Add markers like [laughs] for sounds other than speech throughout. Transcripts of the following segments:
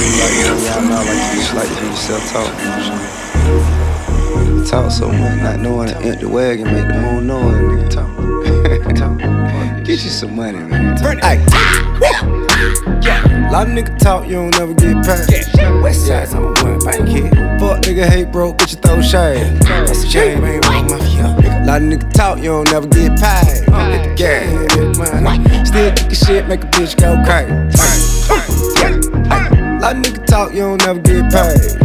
Confrérie. Y'all know like you just like to yourself talk. Talk so much, not knowing an empty wagon make the moon it, nigga talk. talk. Get you some money, man. Hey. Yeah. Lot of nigga talk, you don't never get paid. West side, a one bank kid. Fuck nigga hate broke, bitch, you throw shade. That's a shame, ain't wrong, mafia. Lot of nigga talk, you don't never get paid. Hit the gas. Still kick your shit, make a bitch go crazy. Lot of nigga talk, you don't never get paid.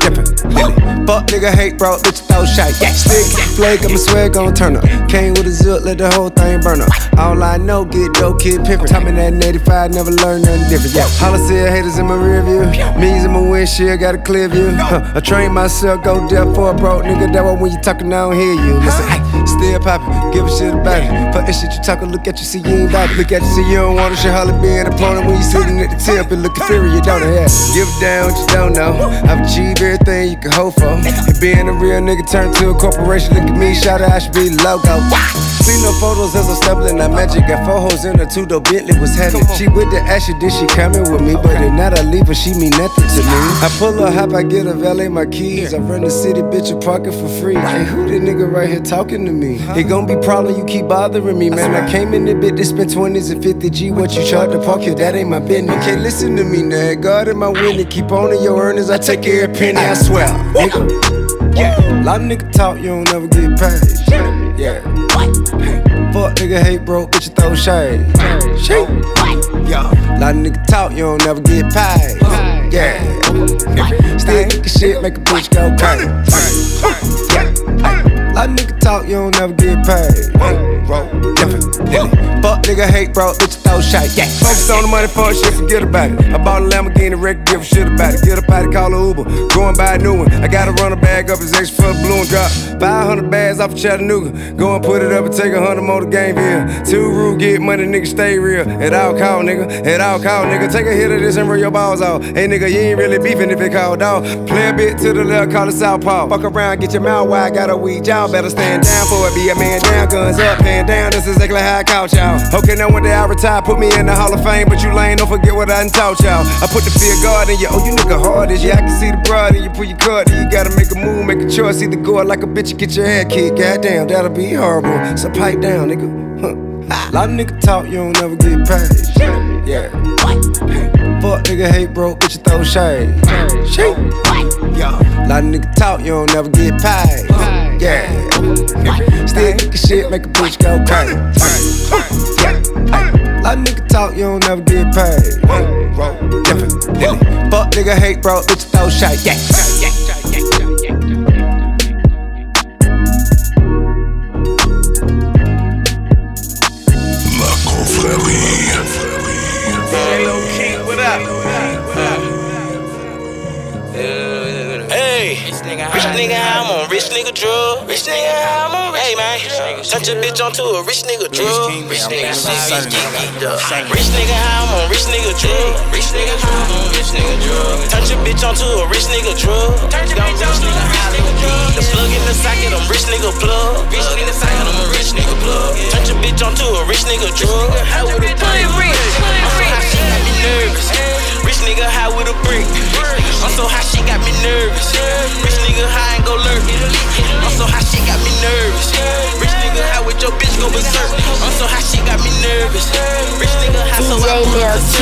Dippin', Lily. Fuck nigga hate, bro, bitch throw shit. Stick, flake, I'm a swag gon' turn up. Came with a zip, let the whole thing burn up. All I know, get dope, kid pimpin'. Me that 85, never learned nothing different. Yeah, holla said haters in my rear view. Me's in my windshield, got a clear view. Huh, I train myself, go deaf for a broke nigga. That why when you talkin', I don't hear you. Listen, still poppin', give a shit about it. Fuck that shit you talkin', look at you, see you ain't about it. Look at you, see you don't want it. Shit, holla be an opponent when you sitting at the tip and inferior, don't? Yeah. Give down what you don't know. I've achieved everything you can hope for. And being a real nigga turned to a corporation. Look at me, shout out, I should be the logo. See no photos as I'm stumbling that magic. Got four hoes in her two door Bentley was heavy. She with the ashy, then she coming with me. But if not, I leave her, she mean nothing to me. I pull her hop, I get a valet my keys. I run the city, bitch, and park it for free. Hey, who the nigga right here talking to me? It gon' be problem, you keep bothering me, man. I came in the bit to spend 20s and 50 G. What you charge to park here, that ain't my business. You can't listen to me, now. God in my winning, keep on in your earnings. I take every penny, I swear. Nigga. Yeah. Lot of nigga talk, you don't never get paid. Yeah. Fuck nigga hate broke, bitch, you throw shade. Shade. Yeah. Lot of nigga talk, you don't never get paid. Yeah. Still kick shit, make a bitch go crazy. Yeah. Of nigga talk, you don't never get paid. Bro. Fuck nigga hate bro, bitch throw shit. Yeah. Focus on the money, fuck shit, forget about it. I bought a Lamborghini wreck, give a shit about it. Get up out of call a Uber, go and buy a new one. I gotta run a bag up, it's extra for the blue and drop. 500 bags off of Chattanooga. Go and put it up and take a hundred more to Gameville. Two rule, get money, nigga, stay real. At all call, nigga. At all call, nigga. Take a hit of this and roll your balls off. Hey, nigga, you ain't really beefing if it called dog. Play a bit to the left, call it Southpaw. Fuck around, get your mouth wide, got a weed y'all. Better stand down for it, be a man down, guns up, hand down. This is exactly how I couch y'all. Okay, now one day I retire, put me in the Hall of Fame, but you lame, don't forget what I done taught y'all. I put the fear God in you, oh, you nigga hard as yeah, I can see the broad and you pull your card, and you gotta make a move, make a choice, either go out like a bitch or get your head kicked. Goddamn, that'll be horrible. So pipe down, nigga. Huh. Lot of nigga talk, you don't never get paid. Yeah. Hey. Fuck nigga hate broke, bitch you throw shade. Shade. Yeah. Lot of nigga talk, you don't never get paid. Yeah. Still kick shit, make a bitch go crazy. Of nigga talk, you don't never get paid. Definitely. Fuck nigga hate bro, bitch throw shade. Yeah. La man, touch a bitch onto a rich nigga drug. Rich nigga, see get geeked up. Rich nigga, I'm on rich nigga drug. Rich nigga drug, on rich nigga drug. Touch a bitch onto a rich nigga drug. Touch a bitch onto a rich nigga drug. The plug in the socket, I'm rich nigga plug. Rich in the socket, I'm a rich nigga plug. Touch a bitch onto a rich nigga drug. How would play rich? I'm so hot, she got me nervous. Rich nigga high with a brick. I'm so hot, she got me nervous. Rich nigga high and go lurk. I'm so hot, she got me nervous. Rich nigga high with your bitch go berserk. DJ Lil T.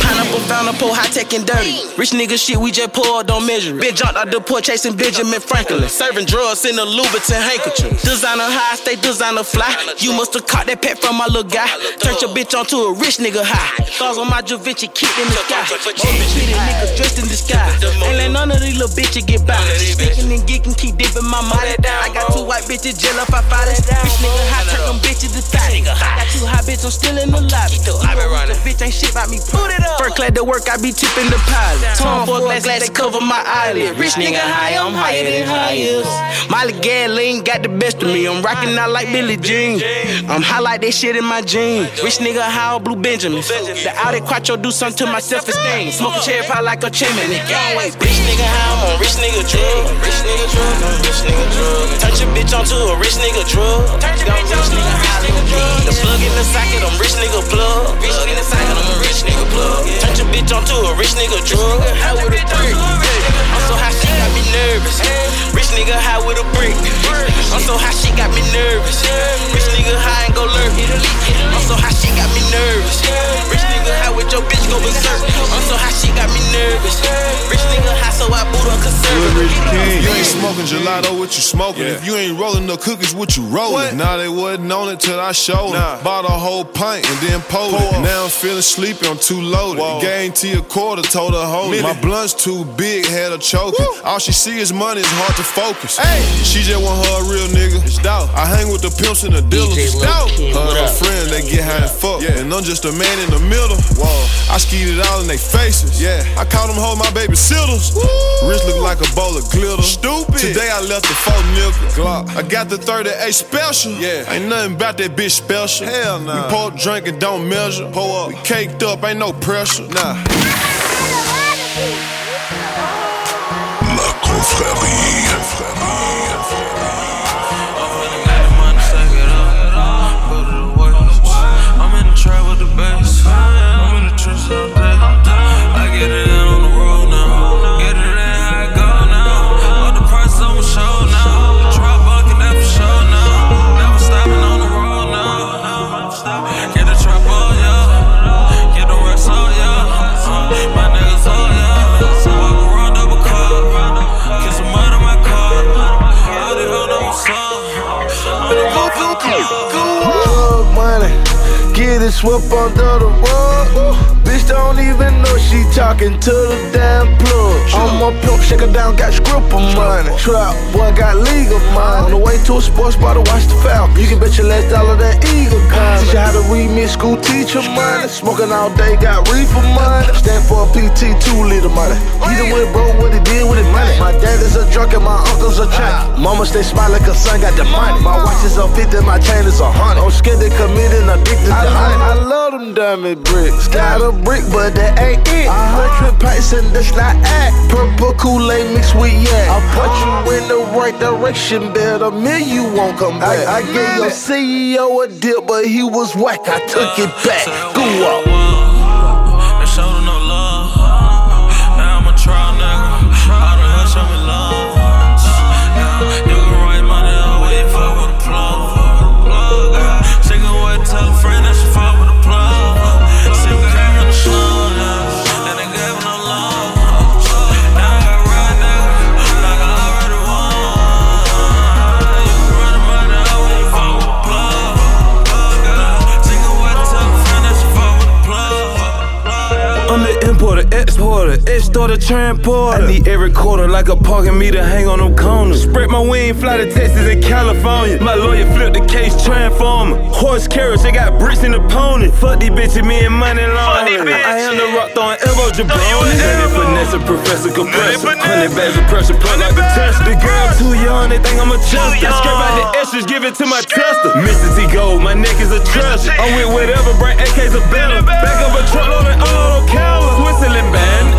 Pineapple found a pole, high tech and dirty. Rich nigga shit, we just pour, don't measure it. Been jumped out the port chasing Benjamin Franklin. Serving drugs in a Louboutin handkerchief. Designer high, stay designer fly. You must have caught that pet from my little guy. Turned your bitch onto a rich nigga high. Stars on my Javinci kicked in the sky. Bitch, niggas dressed in disguise. Ain't let none of these little bitches get by. Sticking and geeking, keep dipping my money. I got two white bitches, jail up, I fight it. Rich nigga high, turn them bitches to. I got two high bitches, I'm still in the lobby. I been running. Bitch ain't shit about me. Put it up. First class to work, I be tipping the pilot. Tom for glass, glass to cover my eyelid. Rich nigga high, I'm higher than highest. Molly Gatling got the best of me. I'm rocking out like Billie Jean. I'm high like that shit in my jeans. Rich nigga on blue Benjamins. The Audi Quattro do something to my self-esteem. Smoking cherry pie like a chimney. Rich nigga high, I'm rich nigga drug. Rich nigga drug, rich nigga drug. Turn your bitch onto a rich nigga drug. Turn your bitch onto a rich nigga drug. The plug in the socket, I'm rich nigga plug. Plug in the socket, I'm a rich nigga plug. Turn your bitch onto a rich nigga drug. With a brick. I'm so high, she got me nervous. Rich nigga high with a brick. I'm so high, she got me nervous. Rich nigga high and go lurk. I'm so high, she got me nervous. Rich nigga high with your bitch go berserk. I'm so high, she got me nervous. Boot on conservative. You ain't smoking gelato, what you smoking? If you ain't rolling no cookies, what you rolling? Nah, they wasn't on it till I showed them. Bought a whole pint and then pulled it. Now I'm feeling sleepy, I'm too loaded. Guarantee a quarter, told her hold it. My blunt's too big, had her choking. All she see is money, it's hard to focus. She just want her a real nigga. It's doubt. I hang with the pimps and the dealers. It's doubt. Her and her friends, they get high and fuck. Yeah. And I'm just a man in the middle. Whoa. I skied it all in their faces. Yeah. I caught them hold my baby sitters. Wrist look like a bowl of glitter. Stupid. Today I left the four nickel. Glock. I got the 38 special. Yeah. Ain't nothing about that bitch special. Hell nah. We pour, drink, and don't measure. Pour up. We caked up, ain't no pressure. Nah. La confrérie. Get under the rug. Don't even know she talking to the damn plug. I'm a pimp, shake her down, got script of money. Trap boy got legal money. On the way to a sports bar to watch the Falcons. You can bet your last dollar that Eagle coming. Teach you how to read me, school teacher money. Smoking all day, got reefer money. Stand for a PT, two liter money. He done went broke, what he did with his money. My dad is a drunk and my uncle's a tramp. Mama stay smiling cause son got the money. My watch is a 50, my chain is a hundred. I'm scared they committing addicted to honey. I love them diamond bricks. Got a brick, but that ain't it. A hundred pints and that's not act. Purple Kool-Aid mixed with yak. I put you in the right direction, better me you won't come back. I, I gave your CEO a dip, but he was whack. I took it back. Go up. Exporter, extorter, transporter. I need every quarter like a parking meter hang on them corners. Spread my wing, fly to Texas and California. My lawyer flipped the case, transformer. Horse carriage, they got bricks in the pony. Fuck these bitches, me and money long. I am the rock throwing elbow jabroni. Steady finesse, professor compressor. Hundred bags of pressure, plug like the test. The girl too young, they think I'm a chester. Scrape out the extras, give it to my tester. Mr. T Gold, my neck is a treasure. I'm with whatever, bring AKs a better. Back up a truckload and unload on camera. Switzerland band,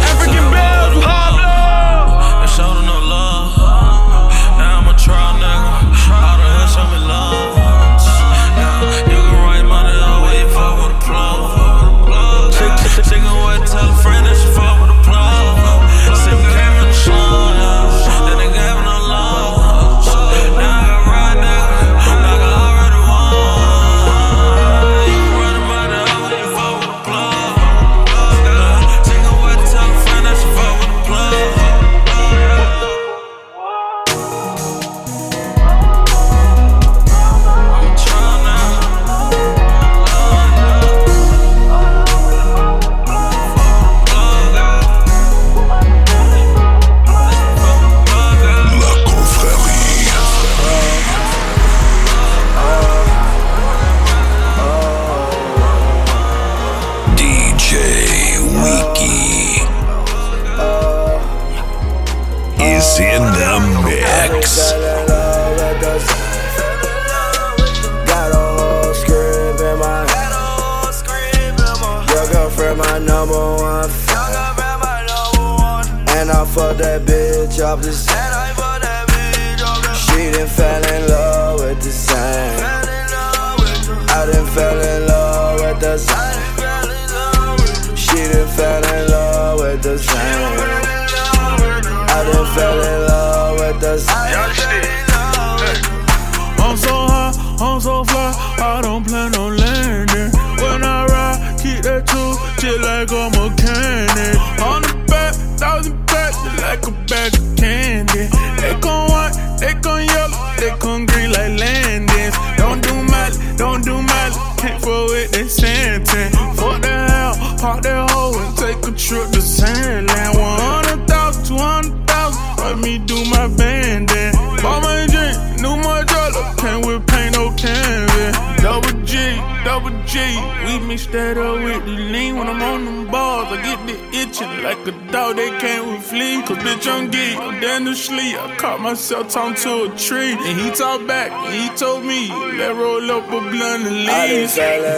fell in love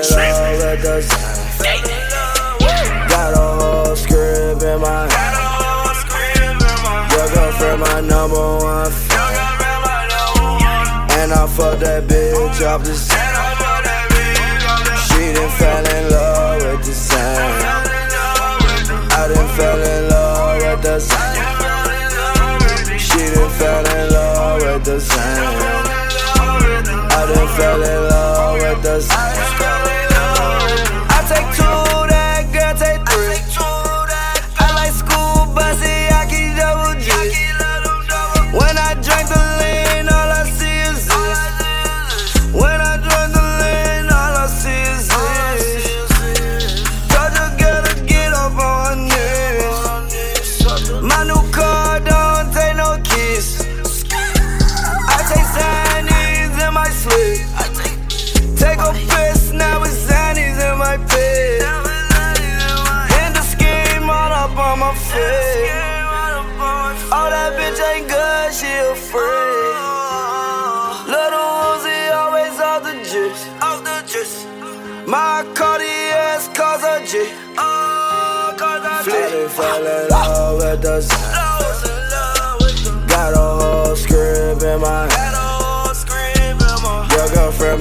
with the same. Got a whole script in my hand. Your girlfriend, my number one fan. And I fuck that bitch off the scene. She done fell in love with the same. I done fell in love with the same. She done fell in love with the same. I done fell in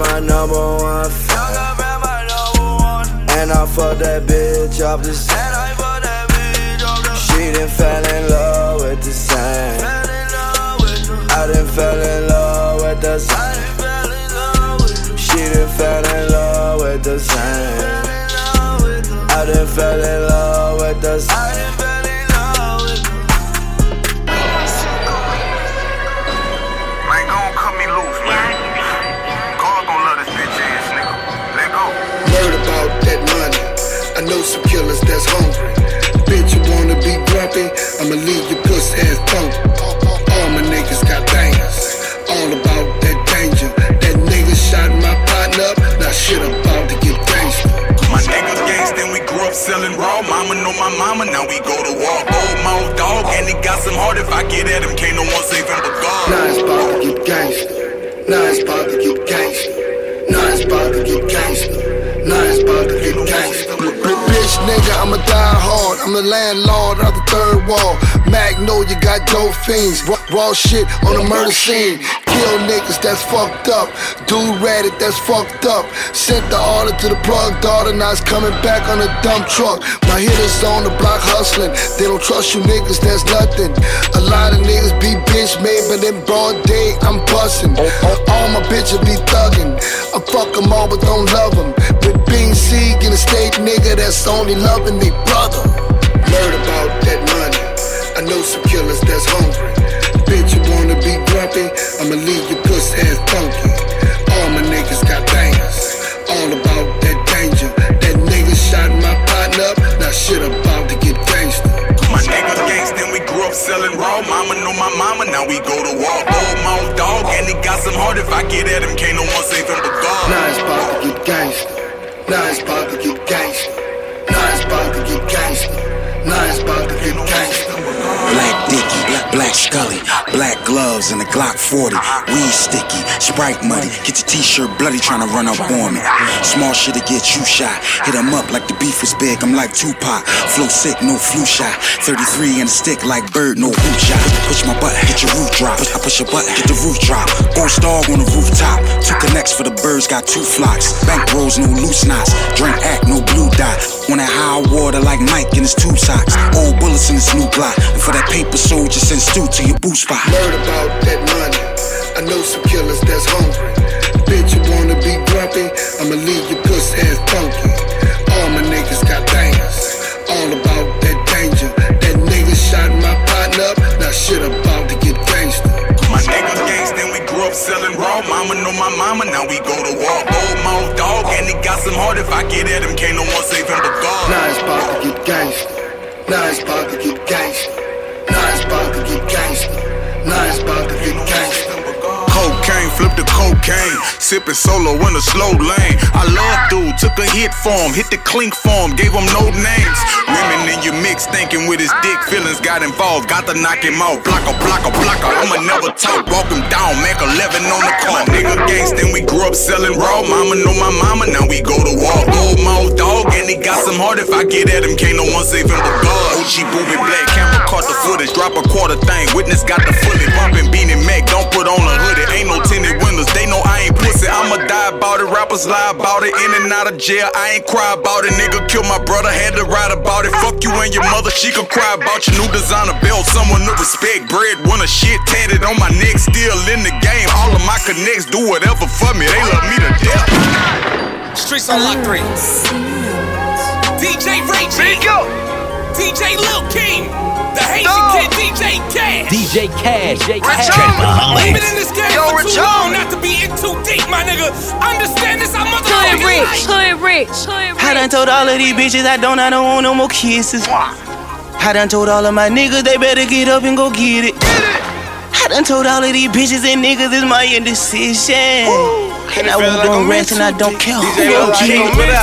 my number one. And I fuck that bitch off the scene. She done fell in love with the same. I done fell in love with the same. She done fell in love with the same. I done fell in love with the same. That's hungry. Bitch, you wanna be grumpy? I'ma leave your pussy ass funky. All my niggas got bangers. All about that danger. That nigga shot my partner up. Now shit about to get gangster. My niggas gangsta and we grew up selling raw. Mama know my mama, now we go to war. Old mouth dog, and he got some heart. If I get at him, can't no one save him but God. Now it's about to get gangster. Now it's about to get gangster. Now it's about to get gangster. Now it's about to get gangster. Bitch nigga, I'ma die hard. I'm the landlord of the third wall. Magnolia got dope fiends. Raw, raw shit on the murder scene. Kill niggas that's fucked up. Dude it, that's fucked up. Sent the order to the plug daughter, now it's coming back on a dump truck. My hitters on the block hustling. They don't trust you niggas, that's nothing. A lot of niggas be bitch made, but in broad day, I'm bustin'. All my bitches be thuggin'. I fuck 'em all, but don't love 'em. With Bean Sieg in the state, nigga, that's only loving they brother. Word about that know some killers that's hungry. Bitch, you wanna be grumpy? I'ma leave your pussy ass funky. All my niggas got bangers. All about that danger. That nigga shot my partner up. Now shit about to get gangster. My nigga gangsta and we grew up selling raw. Mama know my mama, now we go to war. Old mouth dog, and he got some heart. If I get at him, can't no one save him but God. Now it's about to get gangster. Now it's about to get gangster. Now it's about to get gangster. Now it's about to get gangster. Black Dicky, Black Scully, Black gloves and a Glock 40. Weed sticky, Sprite muddy. Get your t-shirt bloody trying to run up on me. Small shit to get you shot. Hit 'em up like the beef was big. I'm like Tupac. Flow sick, no flu shot. 33 and a stick like bird, no hoop shot. Push my button, get your roof drop. I push your button, get the roof drop. Ghost dog on the rooftop. Two connects for the birds, got two flocks. Bank rolls, no loose knots. Drink act, no blue dot. On that high water like Mike in his tube socks. Old bullets in his new block. And for that paper soldier, send stew to your boot spot. Word about that money. I know some killers that's hungry. Bitch, you wanna be grumpy? I'ma leave your pussy ass funky. All my niggas got bangers. All about that danger. That nigga shot my partner up. Now shit about to get gangster. My nigga gangsta and we grew up selling raw. Mama know my mama, now we go to war. Old mouth dog, and he got some heart. If I get at him, can't no one save him but God. Sipping solo in a slow lane. I love dude, took a hit for him, hit the clink for him, gave him no names. Women in your mix, thinking with his dick, feelings got involved, got to knock him out. Blocker, blocker, blocker. I'ma never talk, walk him down, make 11 on the car. Nigga gangsta, we grew up selling raw. Mama know my mama, now we go to war. Old mouth dog, and he got some heart. If I get at him, can't no one save him but God. OG booby black, camera caught the footage, drop a quarter thing. Witness got the fully bumping, beanie Mac, don't put on a hoodie. Ain't no tinted windows, they know I ain't pussy. I'ma die about it, rappers lie about it. In and out of jail, I ain't cry about it. Nigga killed my brother, had to write about it. Fuck you and your mother, she could cry about your new designer belt. Someone to respect, bread, winner shit tatted on my neck. Still in the game, all of my connects do whatever for me. They love me to death. Streets on lock three. DJ Ray J. DJ Lil King. The Haitian kid, DJ Cash. DJ Cash, J Cash. We've been in this game Yo, for too Rich long not to be in too deep, my nigga. Understand this, I'm Hood rich, hood rich, hood I done told all of these bitches I don't, I don't want no more kisses. I done told all of my niggas they better get up and go get it. I done told all of these bitches and niggas it's my indecision. And I won't go rest and I don't care who gon' get it.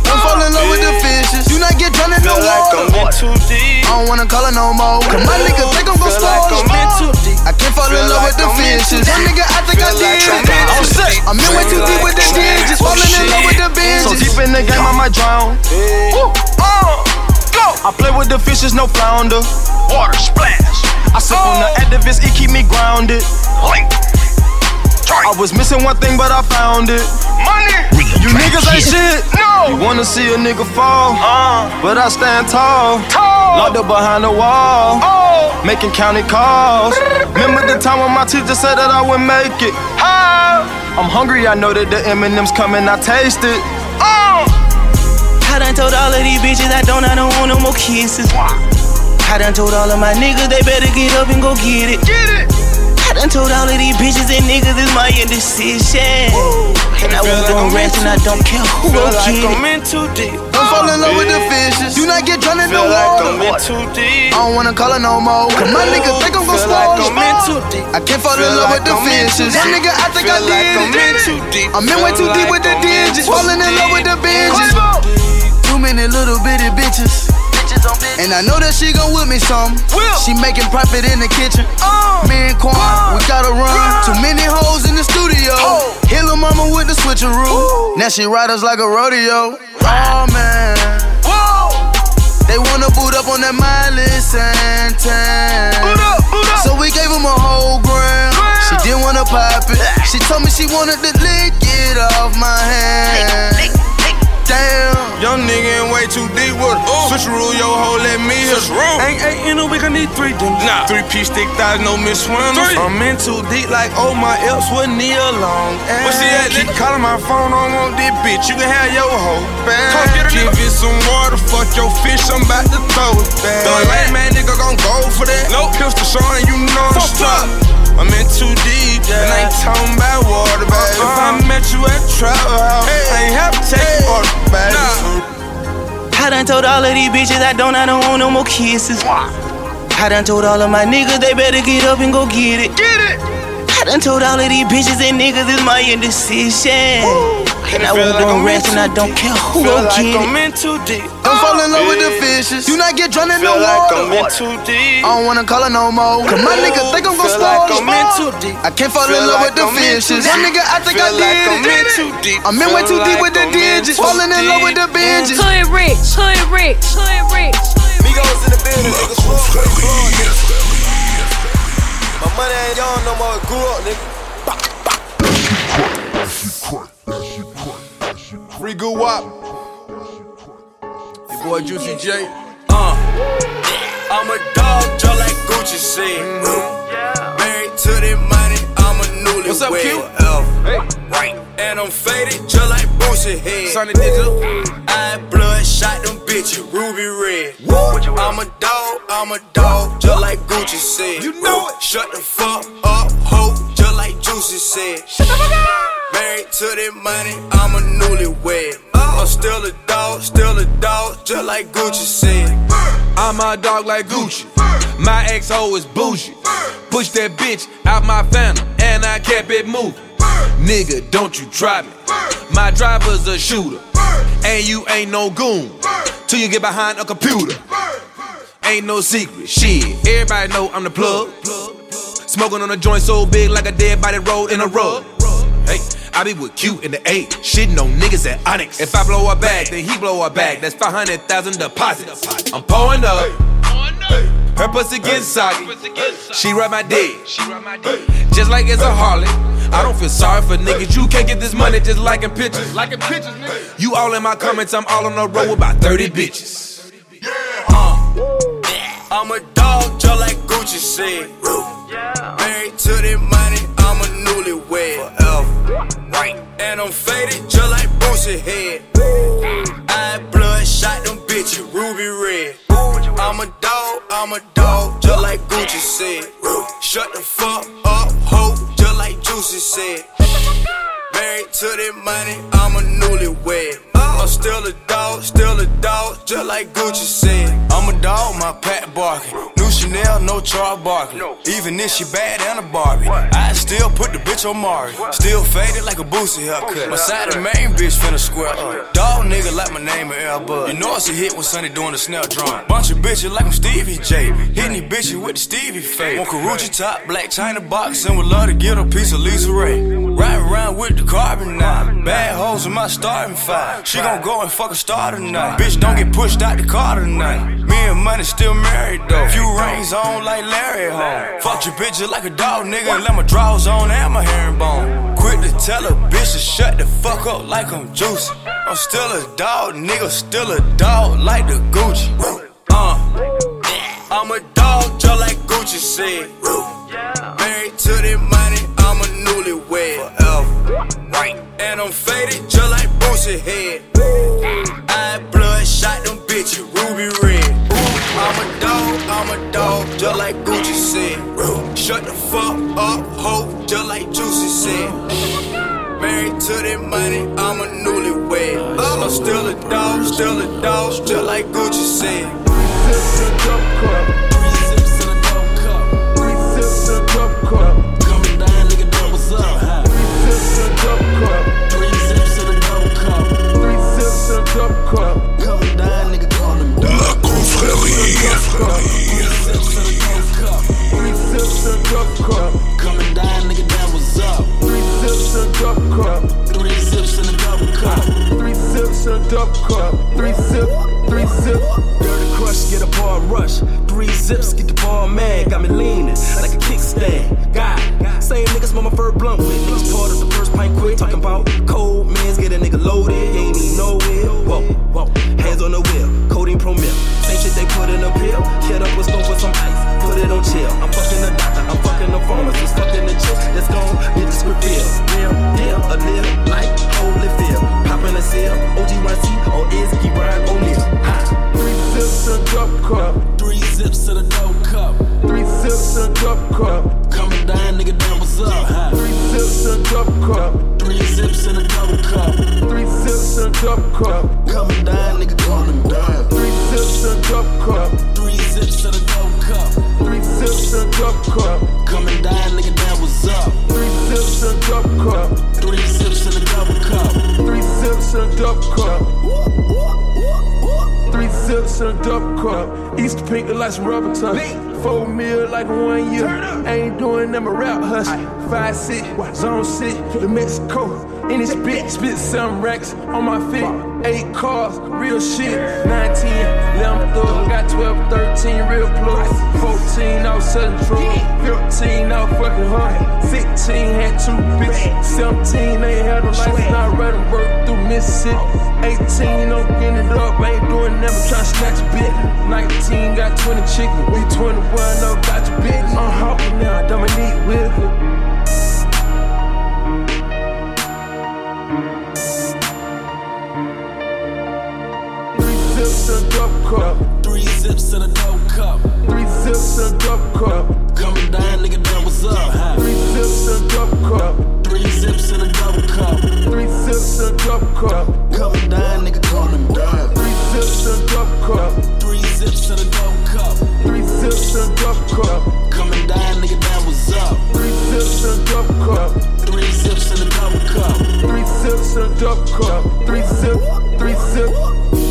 Don't fall in love with the fishes. Do not get drowned in the water. I don't wanna call her no more. Cause my nigga think I'm gon' slow. I can't fall in love with the fishes. That nigga, I think I did it. I'm sick. I'm in way too deep with the digits. Falling in love with the bitches. So deep in the game, I might drown. Woo. Uh, go. I play with the fishes, no flounder. Water splash. I sip on the activist, it keep me grounded. Link. I was missing one thing, but I found it. Money. You niggas ain't shit. No. You wanna see a nigga fall? Uh. But I stand tall. Tall. Locked up behind the wall. Oh. Making county calls. [laughs] Remember the time when my teacher said that I would make it? How? I'm hungry. I know that the M&M's coming. I taste it. I done told all of these bitches I don't, I don't want no more kisses. I done told all of my niggas they better get up and go get it. Get it. I done told all of these bitches and niggas it's my indecision. And I won't go rest and I don't care who gon' get it. in too deep. Don't fall in love with the fishes. Do not get drowned in the water. too deep. I don't wanna call her no more. Cause my nigga think I'm gon' Feel like. I'm in too deep. I can't fall in love like with the I'm fishes. That nigga, I think I Feel like I'm in did too it. deep. I'm in way too deep with the I'm digits. Falling in love with the bitches. Too many little bitty bitches. And I know that she gon' with me some. She making profit in the kitchen. Me and Quan, we gotta run. Too many hoes in the studio. Hit lil' mama with the switcheroo. Now she ride us like a rodeo. Oh man. They wanna boot up on that Miley Santan. So we gave him a whole gram. She didn't wanna pop it. She told me she wanted to lick it off my hand. Damn. Young nigga in way too deep with it. Switch rule, yo, hoe, let me hit it. Ain't eight in a week, I need three dinners. Nah. Three piece thick thighs, no miss swimmers. I'm in too deep like oh my else with Nia Long. Where she at, Keep calling my phone, I don't want this bitch. You can have your hoe back. Come get Give it some water, fuck your fish, I'm about to throw it back. The lame man nigga gon' go for that. Nope. Pistol showing you know I'm stuck. I'm in too deep, and I ain't talking about water, baby. Uh-huh. If I met you at trap house, I ain't have to take you for the baby. I done told all of these bitches I don't, I don't want no more kisses. I done told all of my niggas they better get up and go get it. Get it. I done told all of these bitches and niggas it's my indecision. And I won't gon' rest and I don't care who Feel gon' like get I'm it. in too deep. Don't fall in love with the fishes. Do not get drowned in the Feel like water. I'm in too deep. I don't wanna call her no more. Cause my nigga think I'm gon' Feel spoil like the I'm in sport. too deep. I can't fall in love like with the I'm fishes. One deep. nigga, I think I Feel like did I'm in it. too deep. I'm in way too deep with the I'm digits. too Falling in love with the deep. binges. Hood rich, hood rich, hood rich. Migos in the building, nigga. Slow, quick, slow, nigga. My money ain't young no more. It grew up, nigga. Free Guwop. Your boy Juicy J. Uh, I'm a dog, just like Gucci said. Married to the money, I'm a newlywed. What's up, Q? Forever. Right. And I'm faded, just like Boosie head. Sonny Digital. I blood, shot them bitches, ruby red. I'm a dog, I'm a dog, just like Gucci said. You know it. Shut the fuck up, ho, just like Juicy said. Married to the money, I'm a newlywed. I'm still a dog, still a dog, just like Gucci said. I'm a dog like Gucci. My ex hoe is bougie. Push that bitch out my family, and I kept it moving. Nigga, don't you try me. My driver's a shooter, and you ain't no goon. Till you get behind a computer. Ain't no secret, shit. Everybody know I'm the plug. Smoking on a joint so big like a dead body rolled in a rug. Hey, I be with Q in the eight, shitting on niggas at Onyx. If I blow a bag, then he blow a bag. That's 500,000 deposits. I'm pouring up. Her pussy gets soggy. She rub my dick. Just like it's a Harley. I don't feel sorry for niggas. You can't get this money just liking pictures. Liking pictures, nigga. You all in my comments. I'm all on the road with about 30 bitches. I'm a dog, just like Gucci said. Married to the money, I'm a newlywed. Forever. Right. And I'm faded, just like Boosie head. Eye blood, shot them bitches, ruby red. I'm a dog, I'm a dog, just like Gucci said. Shut the fuck up, ho, just like Juicy said. Married to the money, I'm a newlywed. I'm still a dog, still a dog, just like Gucci said. I'm a dog, my pat barking. Chanel, no Charles Barkley. No. Even if she bad and a Barbie, I still put the bitch on Mari. Still faded like a Boosie haircut. My side the main bitch finna square up. Dog nigga like my name in Air Bud. You know it's a hit when Sonny doing the snare drum. Bunch of bitches like I'm Stevie J. Hitting these bitches with the Stevie face. Want Karrueche top, Blac Chyna box, and would love to get a piece of Lisa Raye. Riding around with the carbon now. Bad hoes in my starting five. She gon' go and fuck a star tonight. Bitch, don't get pushed out the car tonight. Me and money still married though. Few rings on like Larry home. Fuck your bitch just like a dog, nigga. And let my drawers on and my herringbone. Quit to tell a bitch to shut the fuck up like I'm juicy. I'm still a dog, nigga. Still a dog like the Gucci. Uh, I'm a dog just like Gucci said. Married to the money, And I'm faded just like Boosie head. Eye blood, shot them bitches, ruby red. I'm a dog, I'm a dog, just like Gucci said. Shut the fuck up, ho, just like Juicy said. Married to the money, I'm a newlywed. I'm still a dog, still a dog, just like Gucci said. La confrérie. Coming down, nigga, that was up. Three zips and a double cup. Three zips and a double cup. A double cup. Three zip, three zip. Dirty crush, get a bar rush. Three zips, get the ball mad. Got me leaning like a kickstand. God, same niggas mama fur blunt with. Niggas part of the first pint quit. Talking about cold mans, get a nigga loaded. Ain't need no wheel. Whoa, whoa. Hands on the wheel. Codeine pro milk. Same shit they put in a pill. Hit up with stove with some ice. Put it on and double cup. Coming down, nigga, coming down. Three zips and double cup. Three zips and a double cup. Three zips and a double cup. Coming down, nigga, down what's up? Three zips and a double cup. Three zips and a double cup. Three double cup. Three zips in a double cup. East pink like some rubber tongue. Four mil like one year. Ain't doing them a rap hush. Five six, zone six, the Mexico. In this bitch, spit some racks on my feet. Eight cars, real shit. 19, lamb thug. Got 12, 13, real plus. 14, I was selling drugs. 15, I was fucking hard. 16, had two bitches. 17, ain't had no license. Now riding work through Mississippi. 18, I'm getting it up. Ain't doing never trying to snatch a bit. 19, got 20 chicken. We 21, no, got your bitch. I'm hopping now, Dominique with cup. Three zips in a double cup. Three zips in a double cup. Coming down, nigga, down, what's up? Three zips in a double cup. Three zips in a double cup. Three zips in a double cup. Coming down, nigga, coming down. Three zips in a double cup. Three zips in a double cup. Three zips in a double cup. Coming down, nigga, down, what's up? Three zips in a double cup. Three zips in a double cup. Three zips in a double cup. Three zips, three zips.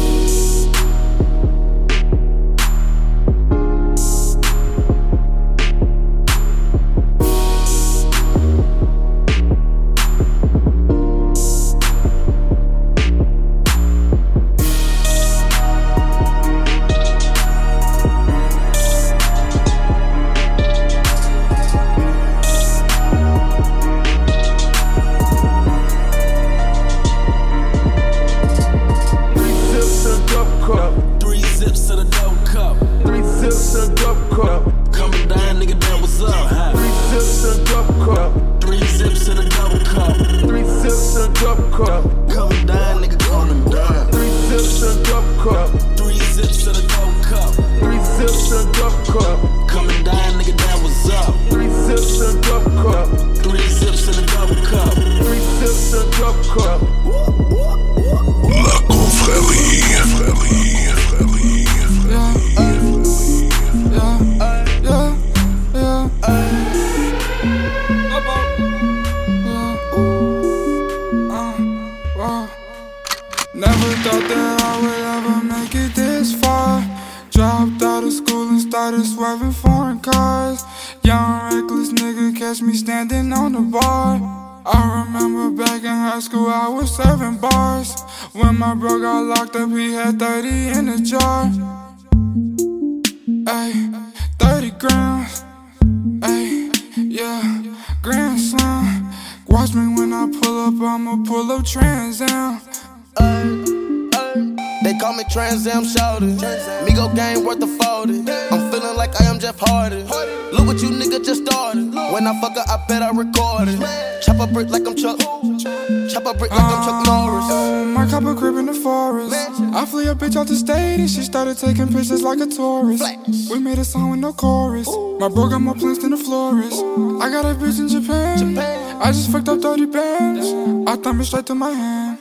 Taking pictures like a tourist. We made a song with no chorus. My bro got more plants than a florist. I got a bitch in Japan. I just fucked up 30 bands. I thumb it straight to my hand.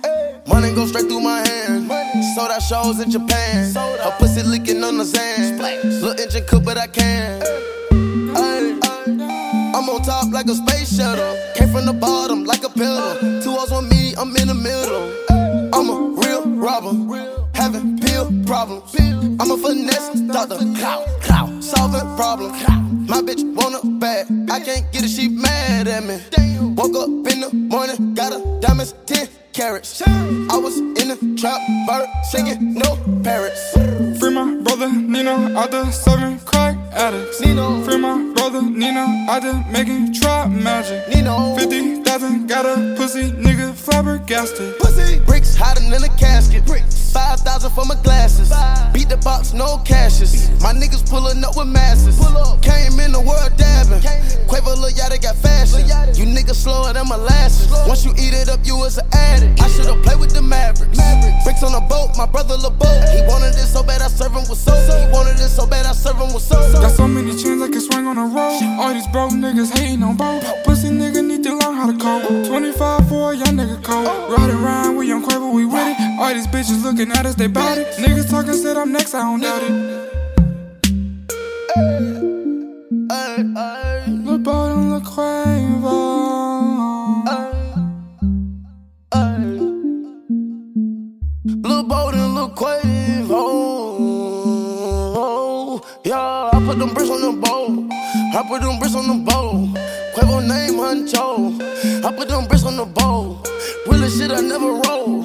Money go straight through my hand. Sold out shows in Japan. Her pussy licking on the sand. Little engine cook, but I can. Ay, I'm on top like a space shuttle. Came from the bottom like a pillar. Two O's on me, I'm in the middle. I'm a real robber. Problems. I'm a finesse doctor. Clout, clout, solving problems. My bitch want a bad. I can't get it, she mad at me. Woke up in the morning, got a diamonds 10 carrots. I was in the trap, bird singing, no parrots. Free my brother Nino out the serving crack addicts. Nino. Free my brother Nino out there making trap magic. Nino. 50,000 got a pussy nigga flabbergasted. Pussy. Bricks hotter than a casket. Bricks. 5,000 for my glasses. Beat the box, no cashes. My niggas pulling up with masses. Pull up. Came in the world dabbing. Quavo Lil Yachty got fashion. You niggas slower than molasses. Once you eat it up, you was an addict. I should've played with the Mavericks. Bricks on a boat, my brother Lil Boat. He wanted it so bad, I serve him with soap. He wanted it so bad, I serve him with soap. Got so many chains I can swing on a roll. All these broke niggas hating on bro. Pussy nigga need to learn how to cold. 25 for a young nigga cold. Riding around, we young Quavo, we with it. All these bitches looking at us, they bout it. Niggas talking, said I'm next, I don't doubt it. Le bottom, look quavo. Lil Bowden, Lil Quavo. Yeah, I put them bricks on the bowl. I put them bricks on the bowl. Quavo name, Huncho. I put them bricks on the bowl. Real shit I never roll.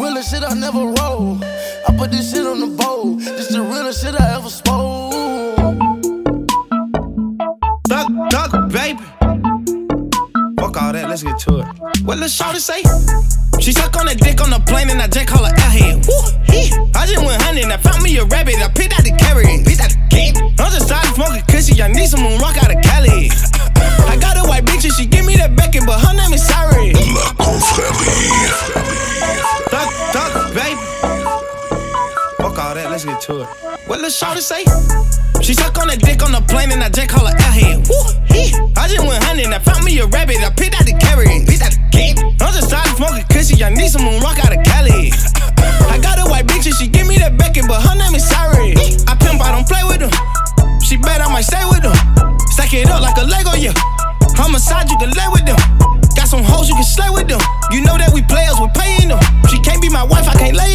Real shit I never roll. I put this shit on the bowl. This the realest shit I ever spoke. Duck, duck, baby. Fuck all that, let's get to it. What Lil Shorty say? She suck on that dick on the plane and I just call her airhead. Woo, hee. I just went hunting, I found me a rabbit, I picked out the carrot, picked out the game. I'm just started smoking Shorty say? She suck on a dick on the plane and I just call her airhead. Woo, hee. I just went hunting, I found me a rabbit, I picked out the carrot, picked out the game. I'm just started smoking cushy, I need some rock out of Cali. I got a white bitch and she give me that Beckett, but her name is Sari. I pimp, I don't play with her. She bet I might stay with her. Stack it up like a Lego, yeah. Homicide, you can lay with them. Got some hoes, you can slay with them. You know that we players, we paying them. She can't be my wife, I can't lay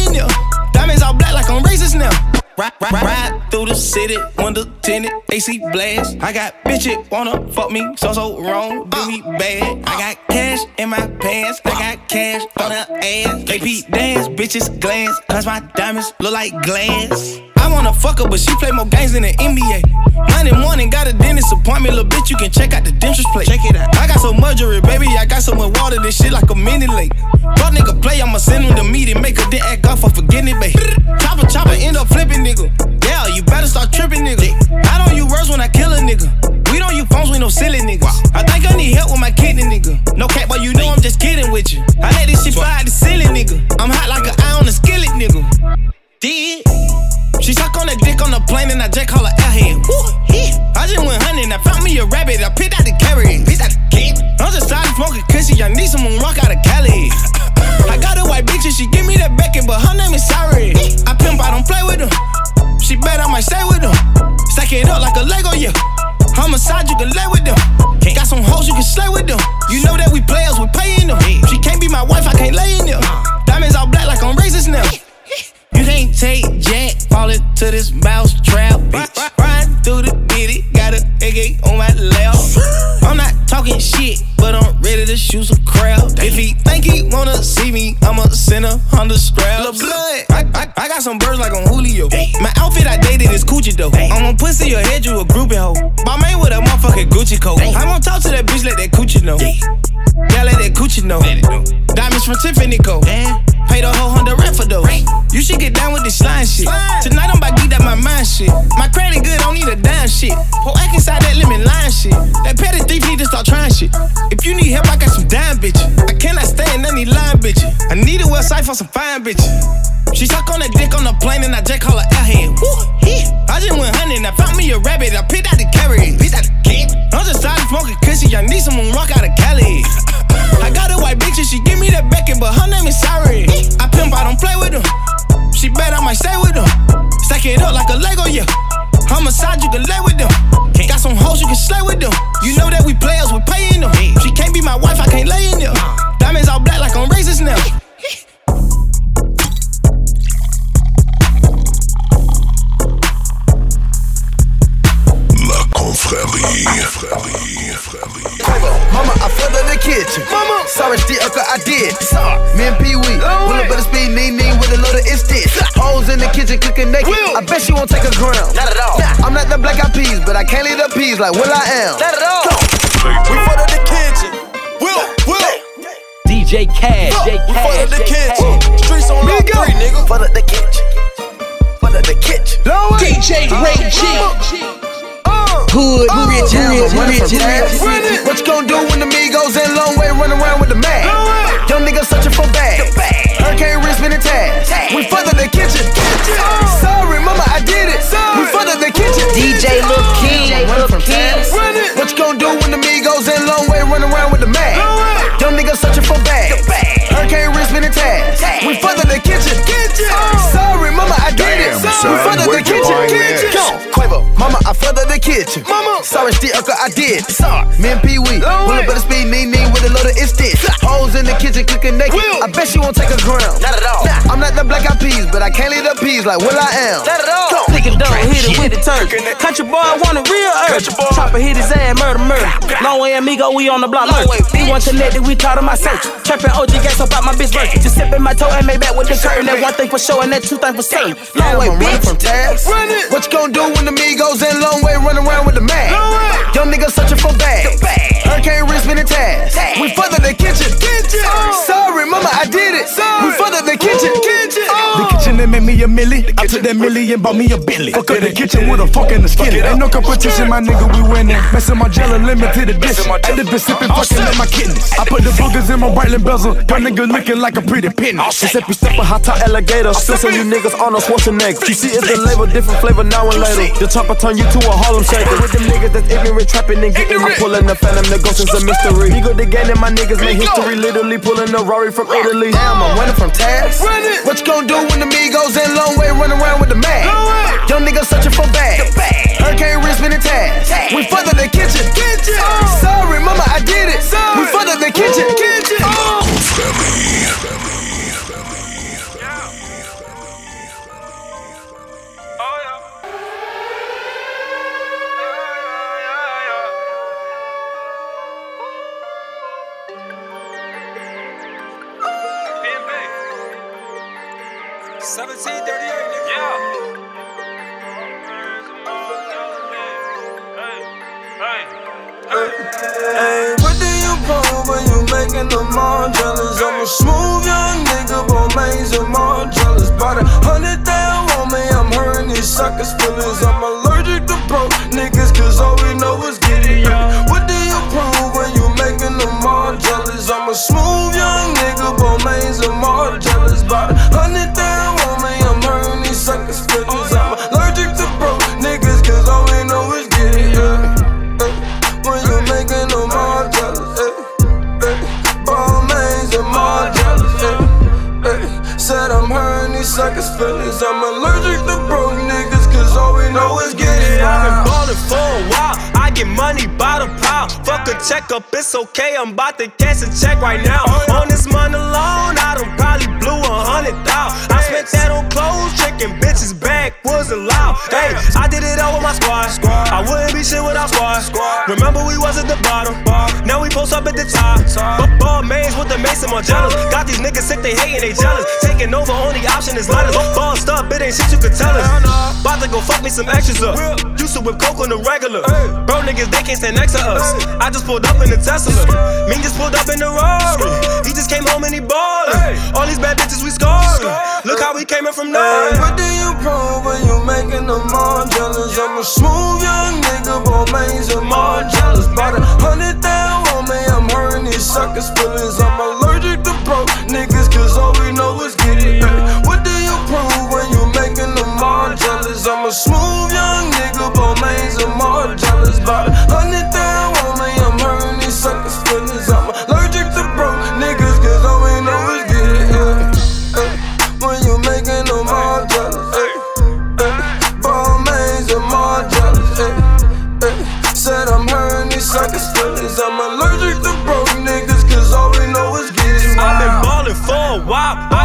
Ride, ride, ride through the city, window tinted, AC blast. I got bitches wanna fuck me, so so wrong, do me bad. I got cash in my pants, I got cash on her ass. AP dance, bitches glance, cause my diamonds look like glass. I wanna fuck her, but she play more games than the NBA. Monday morning, got a dentist appointment, little bitch, you can check out the dentist plate. Check it out. I got some mercury, baby, I got so much water, this shit like a mini lake. Fuck nigga play, I'ma send him the meeting, make her then act off for forgetting it, babe. Chopper, chopper, end up flipping, nigga. Yeah, better start tripping, nigga. I don't use words when I kill a nigga. We don't use phones with no silly niggas. I think I need help with my kidney, nigga. No cap, but you know I'm just kidding with you. I let this shit fly the ceiling, nigga. I'm hot like an eye on a skillet, nigga. Did she suck on that dick on the plane and I just call her airhead. Woo, hee. I just went hunting, I found me a rabbit, I picked out the carrot, picked out the game. I'm just started smoking cushy, I need some moon rock out of Cali. I got a white bitch and she give me that Beckett, but her name is Sari. I pimp, I don't play with her. She bet I might stay with them. Stack it up like a Lego, yeah. Homicide, you can lay with them. Got some hoes, you can slay with them. You know that we players, we paying them. She can't be my wife, I can't lay in them. Diamonds all black like I'm racist now. You can't take Jack, fall into this mouse trap. Bitch. Riding through the got a AK on my lap. [laughs] I'm not talking shit, but I'm ready to shoot some crowd. If he think he wanna see me, I'ma send a strap. Lil' blood, I, I, I got some birds like on Julio. My outfit I dated is Coochie though. I'm on pussy your head, you a groupie hoe. My man with a motherfucking Gucci coat. I won't talk to that bitch, let that Coochie know. Yeah, let that Coochie know. Diamonds from Tiffany Co. Eh? Pay the whole hundred rent for those. You should get down with this slime shit. Tonight I'm about to get that my mind shit. My credit good, don't need a dime shit. Whole act inside that lemon line shit. That petty thief need to start trying shit. If you need help, I got some dime bitches. I cannot stand any line bitches. I need a website for some fine bitches. She suck on that dick on the plane and I just call her airhead. Woo, hee. I just went hunting, I found me a rabbit, I picked out the carrot, picked out the game. I'm just started smoking cushy, I need some moon rock out of Cali. I got a white bitch and she give me that Beckett, but her name is Sari. I pimp, I don't play with her. She bet I might stay with her. Stack it up like a Lego, yeah. Homicide, you can lay with them. Got some hoes, you can slay with them. You know that we players, we paying them. She can't be my wife, I can't lay in them. Diamonds all black like I'm racist now. La confrérie. Mama, I flooded the kitchen. Mama, sorry, still, okay, I did. Me and Pee Wee, pull up at the speed, neen, neen with a load of it's this. Hoes in the kitchen cooking naked. I bet she won't take a gram. Not at all. Nah, I'm not the black eyed peas, but I can't leave the peas like Will I am. Not at all. We flooded the kitchen. Will, Will. DJ Cash, Look, J we Cash, flooded the kitchen. Cash. Streets on lock three, nigga. Flooded the kitchen. Flooded the kitchen. DJ Ray G. Hood, oh, rich, rich, rich, rich. What you gonna do when the Migos in long way run around with the mag? Young niggas searching for bags. Hurricane wrist spinning tags. We flooded the kitchen. Sorry, mama, I did it. We flooded the kitchen. DJ Lil King, Lil King. What you gonna do when the Migos in long way run around with the mag? Young niggas searching for bags. Hurricane wrist spinning tags. We flooded the kitchen. Sorry, mama, I did it. Damn, We son, flooded the where'd you kitchen. find this? Come on, Quavo, mama, I flooded the kitchen. Mama, sorry, still, okay, I did. Sorry, me and Pee Wee, pull up at the speed, neen, neen with a load of it's this. Hoes in the kitchen cooking naked. I bet she won't take a gram. Not at all. Nah, I'm not the black eyed peas, but I can't leave the peas like Will I am. Not at all. Nigga don't hit it with the turn. Country boy want a real urge. Chopper hit his ass, murder, murder. Long way amigo, we on the block. Long way. He one connected, we taught him my search. Trapping OG gas up out my bitch virgin. Just sipping my toe and made back with the curtain. That one thing for sure and that two thing for certain. Long way, bitch. from tabs. What you gonna do when the Migos in long way running around with the mag? Young niggas searching for bags. Hurricane wrist spinning tabs. We up the kitchen. Sorry, mama, I did it. We up the kitchen. The made me a milli. I took that milli and bought me a Bentley. Fuck up the kitchen with a fork and a skillet. Ain't no competition, my nigga, we winning. Messin' my jello limit to the dish. At the been sipping, fucking in my kidneys. I put the boogers in my Breitling bezel. That nigga looking like a pretty penny. Giuseppe step a hot top alligator. Still some you niggas on a Schwarzenegger. You see, it's a label, different flavor now and later. The chopper turn you to a Harlem shaker. With them niggas that's ignorant, trapping and getting. I'm pulling the phantom, the ghost is a mystery. He go the game and my niggas make history. Literally pulling the Rory from Italy. Damn, I'm running from tabs. What you gonna do when the Migos in long way running around with the mag? Young niggas searching for bags. Hurricane wrist spinning tabs. We fucked up the kitchen. Oh, Sorry, mama, I did it. We fucked up the kitchen. Seventeen Hey, what do you prove when you making them all jealous? I'm a smooth young nigga, but man's them all jealous. About a hundred down on me, I'm hurting these suckers' feelings. I'm allergic to broke niggas, cause all we know is getting checkup, it's okay. I'm about to cash a check right now. On this money alone, I done probably blew a hundred thousand. That on clothes, tricking bitches back wasn't loud. Hey, I did it all with my squad. squad. I wouldn't be shit without squad. squad. Remember we was at the bottom. Now we post up at the top. But Balmains with the mason jealous. Got these niggas sick, they hating, they jealous. Taking over, only option is letters. Bossed up, it ain't shit you could tell us. About to go fuck me some extras up. Used to whip coke on the regular. Bro niggas, they can't stand next to us. I just pulled up in the Tesla. Mean just pulled up in the Rari. He just came home and he ballin'. All these bad bitches we scoring. Look how we came in from Hey, nothing. what do you prove when you making them all jealous? I'm a smooth young nigga, but man's them all jealous. About a hundred down on me, I'm hurting these suckers' feelings. I'm allergic to broke niggas, cause all we know is getting hey, What do you prove when you making them all jealous? I'm a smooth young nigga, but man's them all jealous. About a hundred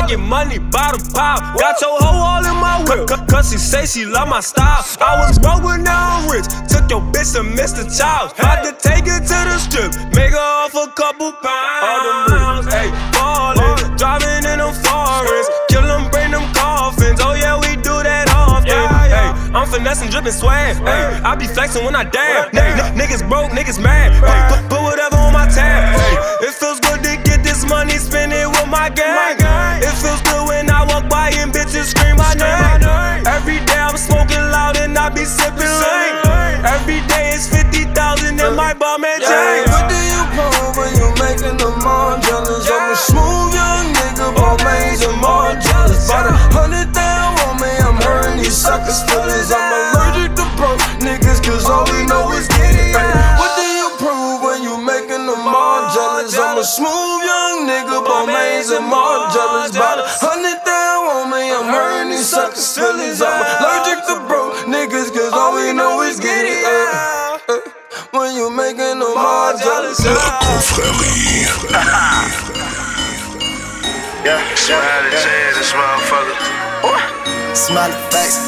I get money the pile. Got your hoe all in my whip. Cause she say she love my style. I was broke but now I'm rich. Took your bitch to Mr. Childs. Had to take her to the strip. Make her off a couple pounds. All the moves, Hey, ballin'. Driving in the forest. Kill them, bring them coffins. Oh yeah, we do that often. Hey, I'm finessing, dripping swag. Hey, I be flexing when I dab. N- niggas broke, niggas mad. Hey, put, put whatever on my tab. Hey, it feels good to get this money, spend it with my gang. I be sipping lean. Every day it's 50,000 in my bum and Yeah, chain. what do you prove when you making them all jealous? I'm a smooth young nigga, but oh. man's them all jealous. About a hundred down on me, I'm hurting these suckers' feelings. I'm allergic to broke niggas, cause all we know is getting hey, What do you prove when you making them all jealous? I'm a smooth young nigga, but man's them all jealous. About a hundred down on me, I'm hurting these suckers' feelings. I'm allergic to broke hey, When you making them all jealous. La confrérie. Smiley J, this motherfucker. Smiley face.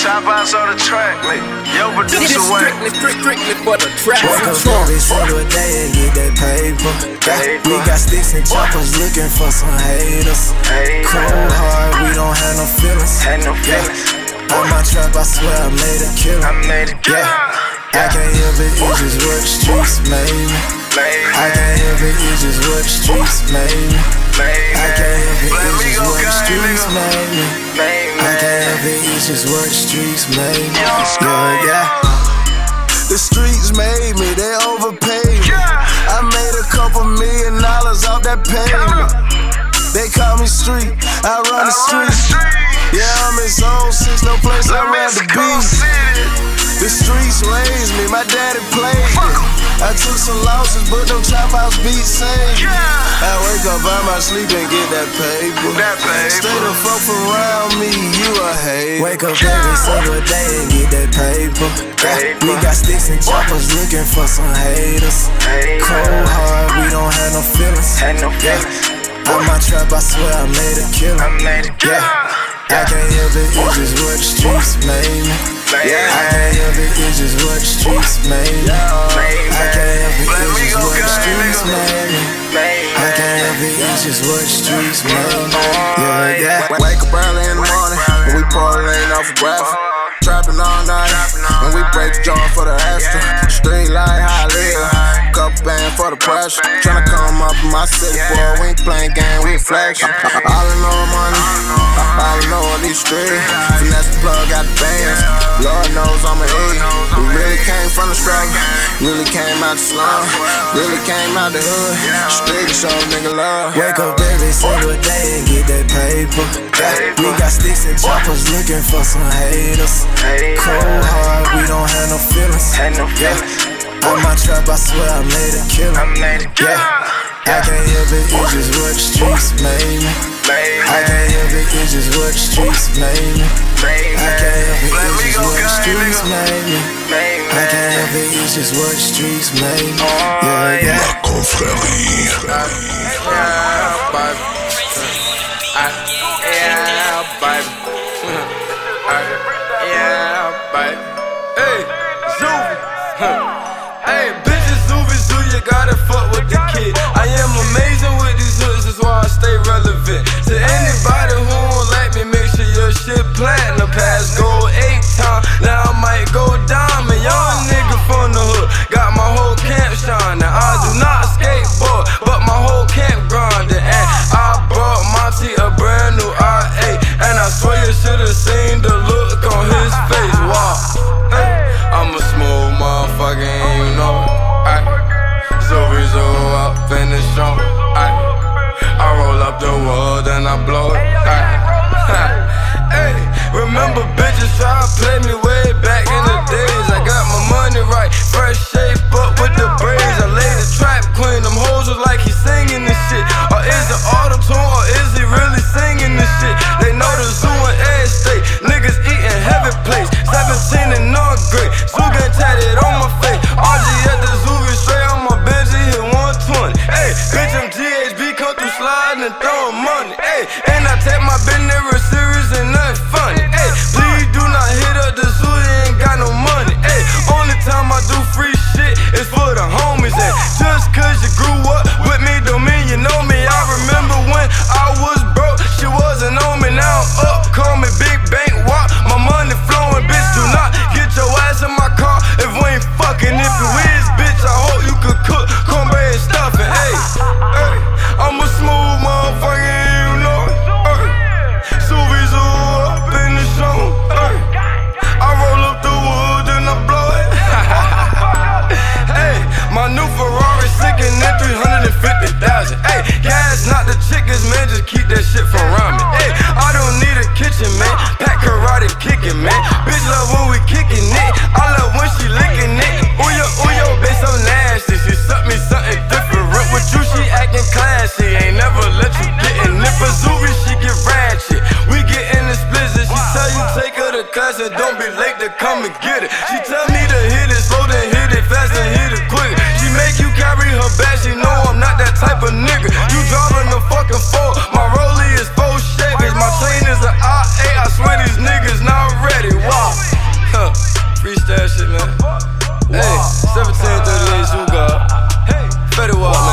Top outs on the track, nigga. Yo, producer Wayne. Strictly, strictly for the trap. Wake up every single day and get that paper. Yeah, we got sticks and choppers looking for some haters. Cold hard, we don't have no feelings. Yeah. On my trap, I swear I made a killer. I made a killer. Yeah. I can't help it, it's just what streets made me. I can't help it, it's just what streets made me. I can't help it, it's just what streets made me. I can't help it, it's just what streets made me. Yeah, yeah. The streets made me, they overpaid me. I made a couple million dollars off that payment. They call me street, I run the street. Yeah, I'm in zone six, no place I'd rather be. The streets raised me, my daddy played me. I took some losses, but them chop house beats saved me. I wake up out my sleep and get that paper. That paper. Stay the fuck around me, you a hater. Wake up every single day and get that paper. Yeah, we got sticks and choppers looking for some haters. haters. Cold hard, we don't have no feelings. Had no Yeah. On my trap, I swear I made a killer. Yeah. I can't help it, it's just what the streets made me. Yeah, I can't help it, it's just what the streets made me. I can't help it, it's just what the streets made me. I can't help it, it's just what the streets made me. Yeah, yeah. Wake up early in the morning when we pour off for breakfast. Trapping all night when we break the jar for the extra. Street light, high live. Couple band for the pressure. Tryna come up in my city, boy. We ain't playing game, we flexion. All I know is money. All I know is these streets. Finesse the plug, got the bands. Lord knows I'm a E. We really came from the struggle. Really came out the slum. Really came out the hood. Street to show nigga love. Wake up every single day and get that paper. We got sticks and choppers looking for some haters. Cold hard, we don't have no feelings. Yeah. On my trap, I swear I made a killer. Yeah. I can't help it, it's just what the streets made me. I can't help it, it's just what the streets made me. I can't help it, it's just what the streets made me. I can't help it, it's just what the streets made me. Yeah, yeah. La confrérie. Yeah, baby. Yeah,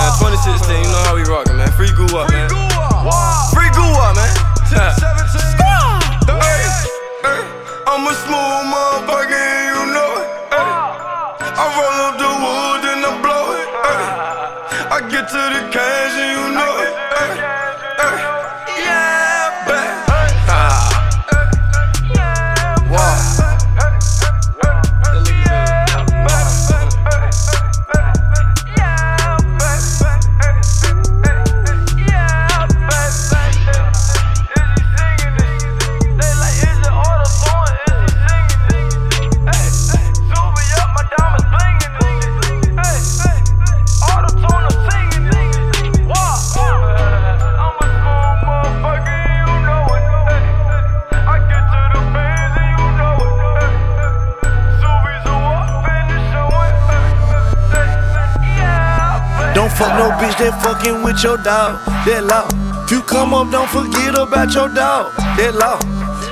man. 2016, you know how we rockin', man. Free Guwop, man. Free Guwop, man. I'm a smooth motherfucker, fuck no bitch that fucking with your dog. That law. If you come up, don't forget about your dog. That law.